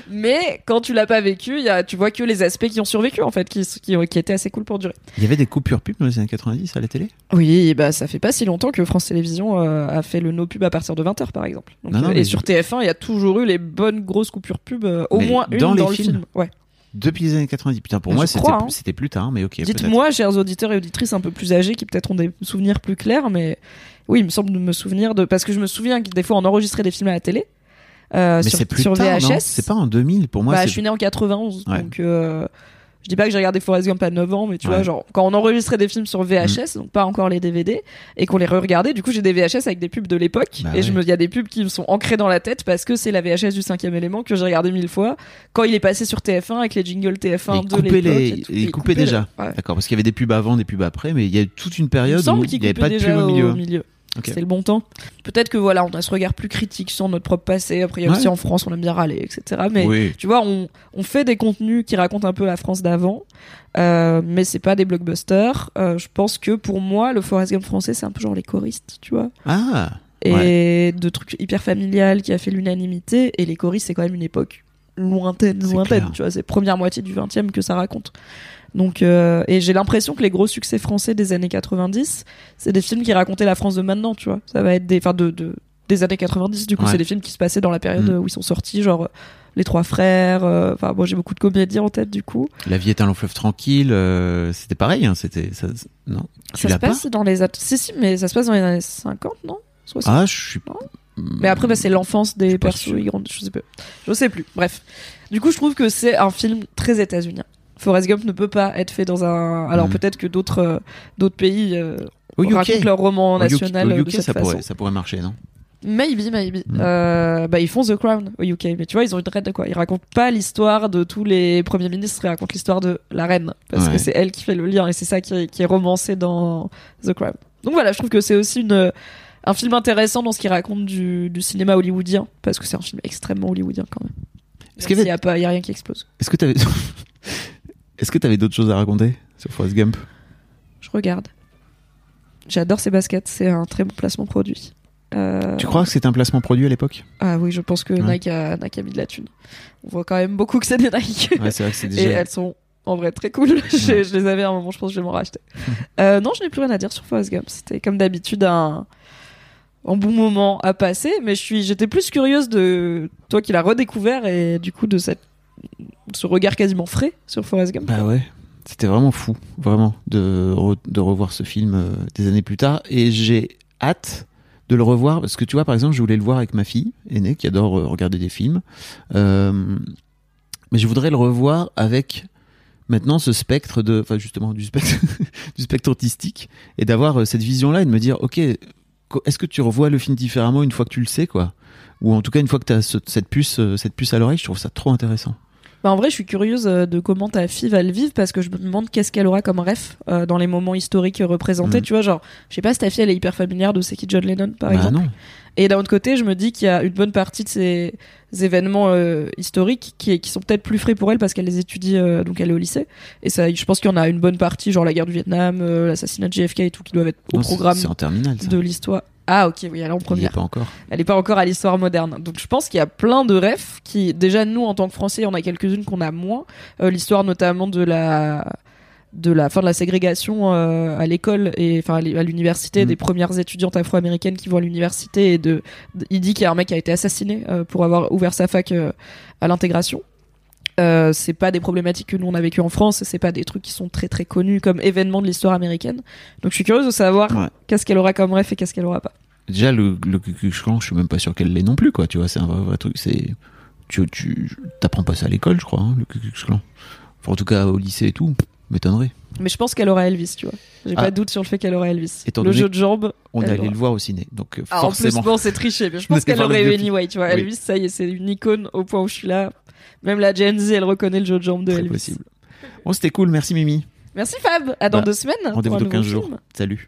Mais quand tu l'as pas vécu, il y a, tu vois que les aspects qui ont survécu en fait, qui, qui, ont- qui étaient assez cool pour durer. Il y avait des coupures pub dans les années 90 à la télé? Oui, bah ça fait pas si longtemps que France Télévisions euh, a fait le no pub à partir de 20h par exemple. Donc, Non, non, euh, et sur TF1, il y a toujours eu les bonnes grosses coupures pub, euh, au Mais moins une dans dans, les le films film. Ouais. Depuis les années 90. Putain, pour Je moi, c'était hein. c'était plus tard, mais ok. Dites-moi, chers auditeurs et auditrices un peu plus âgés qui peut-être ont des souvenirs plus clairs, mais oui, il me semble de me souvenir de parce que je me souviens que des fois on enregistrait des films à la télé euh, Mais sur, c'est plus sur tard, VHS. non? C'est pas en 2000 pour moi. bah, je suis né en 91, Ouais. donc euh, je dis pas que j'ai regardé Forrest Gump à 9 ans, mais tu Ouais. vois, genre quand on enregistrait des films sur VHS, Mm. donc pas encore les DVD, et qu'on les re-regardait, du coup j'ai des VHS avec des pubs de l'époque, Bah et je ouais. me, il y a des pubs qui me sont ancrées dans la tête parce que c'est la VHS du cinquième élément que j'ai regardé mille fois quand il est passé sur TF1 avec les jingles TF1 Il de l'époque. les- et tout. coupait déjà. D'accord, parce qu'il y avait des pubs avant, des pubs après, mais il y a eu toute une période où il n'y avait pas de pub au milieu. au milieu. Ok. C'était le bon temps. Peut-être que voilà, on a ce regard plus critique sur notre propre passé. Après, il y a Ouais. aussi en France, on aime bien râler, etc. Mais Oui. tu vois, on, on fait des contenus qui racontent un peu la France d'avant, euh, mais c'est pas des blockbusters. Euh, je pense que pour moi, le Forrest Gump français, c'est un peu genre les choristes, tu vois. Ah, Et de trucs hyper familial qui a fait l'unanimité. Et les choristes, c'est quand même une époque lointaine, lointaine. clair. Tu vois, c'est première moitié du 20e que ça raconte. Donc, euh, et j'ai l'impression que les gros succès français des années 90, c'est des films qui racontaient la France de maintenant, tu vois. Ça va être des, enfin, de, de, des années 90, du coup, Ouais. c'est des films qui se passaient dans la période Mm. où ils sont sortis, genre, euh, Les Trois Frères, euh, enfin, moi j'ai beaucoup de comédies en tête, du coup. La vie est un long fleuve tranquille. euh, c'était pareil. Hein, c'était ça. Non? Tu ça se pas? passe dans les, si, si, mais ça se passe dans les années 50, non? 60. Ah, je suis. Mais après, bah, c'est l'enfance des persos, je sais pas. Je sais plus. Bref. Du coup, je trouve que c'est un film très états-unien. Forrest Gump ne peut pas être fait dans un. Alors Mhm. peut-être que d'autres euh, d'autres pays euh, Au UK. racontent leur roman Au UK, national au euh, de UK, cette ça façon. pourrait, ça pourrait marcher, non? Maybe, maybe. Euh, bah, ils font The Crown au UK, mais tu vois, ils ont une reine de quoi? Ils racontent pas l'histoire de tous les premiers ministres, ils racontent l'histoire de la reine, parce Ouais. que c'est elle qui fait le lien et c'est ça qui est, qui est romancé dans The Crown. Donc voilà, je trouve que c'est aussi une un film intéressant dans ce qu'il raconte du, du cinéma hollywoodien, parce que c'est un film extrêmement hollywoodien quand même. Est-ce qu'il y a pas, il y a rien qui explose. Est-ce que t'avais, est-ce que t'avais d'autres choses à raconter sur Forrest Gump? Je regarde. J'adore ces baskets, c'est un très bon placement produit. Euh, Tu crois que c'était un placement produit à l'époque? Ah oui, je pense que Ouais. Nike, a, Nike a mis de la thune. On voit quand même beaucoup que c'est des Nike. Ouais, c'est vrai que c'est Et déjà. elles sont en vrai très cool. je, je les avais à un moment, je pense que je vais m'en racheter. Euh, non, je n'ai plus rien à dire sur Forrest Gump. C'était comme d'habitude un, un bon moment à passer, mais je suis, j'étais plus curieuse de toi qui l'as redécouvert et du coup de cette, ce regard quasiment frais sur Forrest Gump. Bah ouais. C'était vraiment fou, vraiment, de, re- de revoir ce film euh, des années plus tard. Et j'ai hâte de le revoir parce que tu vois, par exemple, je voulais le voir avec ma fille aînée qui adore euh, regarder des films. Euh, mais je voudrais le revoir avec maintenant ce spectre de, enfin justement du spectre, du spectre autistique et d'avoir cette vision-là et de me dire, ok, est-ce que tu revois le film différemment une fois que tu le sais, quoi? Ou en tout cas une fois que tu as cette puce, cette puce à l'oreille, je trouve ça trop intéressant. Bah, en vrai, je suis curieuse euh, de comment ta fille va le vivre parce que je me demande qu'est-ce qu'elle aura comme ref euh, dans les moments historiques représentés. Mhm. Tu vois, genre, je sais pas si ta fille elle est hyper familière de c'est qui John Lennon par bah exemple. non. Et d'un autre côté, je me dis qu'il y a une bonne partie de ces événements euh, historiques qui, qui sont peut-être plus frais pour elle parce qu'elle les étudie, euh, donc elle est au lycée. Et ça, je pense qu'il y en a une bonne partie, genre la guerre du Vietnam, euh, l'assassinat de JFK et tout, qui doivent être au Non, programme en terminale, de l'histoire. Ah ok, oui, elle est en Il y est première. pas encore. Elle pas encore à l'histoire moderne. Donc je pense qu'il y a plein de refs qui, déjà nous en tant que Français, on a quelques-unes qu'on a moins. Euh, l'histoire notamment de la de la fin de la ségrégation euh, à l'école et enfin à l'u- à l'université Mm. des premières étudiantes afro-américaines qui vont à l'université et de, de- il dit qu'il y a un mec qui a été assassiné euh, pour avoir ouvert sa fac à l'intégration euh, c'est pas des problématiques que nous on a vécues en France c'est pas des trucs qui sont très très connus comme événements de l'histoire américaine donc je suis curieuse de savoir Ouais. qu'est-ce qu'elle aura comme ref et qu'est-ce qu'elle aura pas Déjà, le, le Ku Klux Klan, je suis même pas sûr qu'elle l'ait non plus, quoi. Tu vois, c'est un vrai, vrai truc. C'est, tu, tu, t'apprends pas ça à l'école, je crois, hein, le Ku Klux Klan. Enfin, en tout cas, au lycée et tout, m'étonnerait. Mais je pense qu'elle aura Elvis, tu vois. J'ai Ah. pas de doute sur le fait qu'elle aura Elvis. Étant le jeu de jambes. On est allé le voir au ciné, donc euh, Ah, en forcément. plus, bon, c'est triché, mais je pense qu'elle aurait eu anyway, tu vois. Oui. Elvis, ça y est, c'est une icône au point où je suis là. Même la Gen Z, elle reconnaît le jeu de jambes de Très Elvis. possible. Bon, c'était cool, merci Mimi. Merci Fab. À dans Bah, deux semaines. Rendez-vous dans 15 nouveau jours. Salut.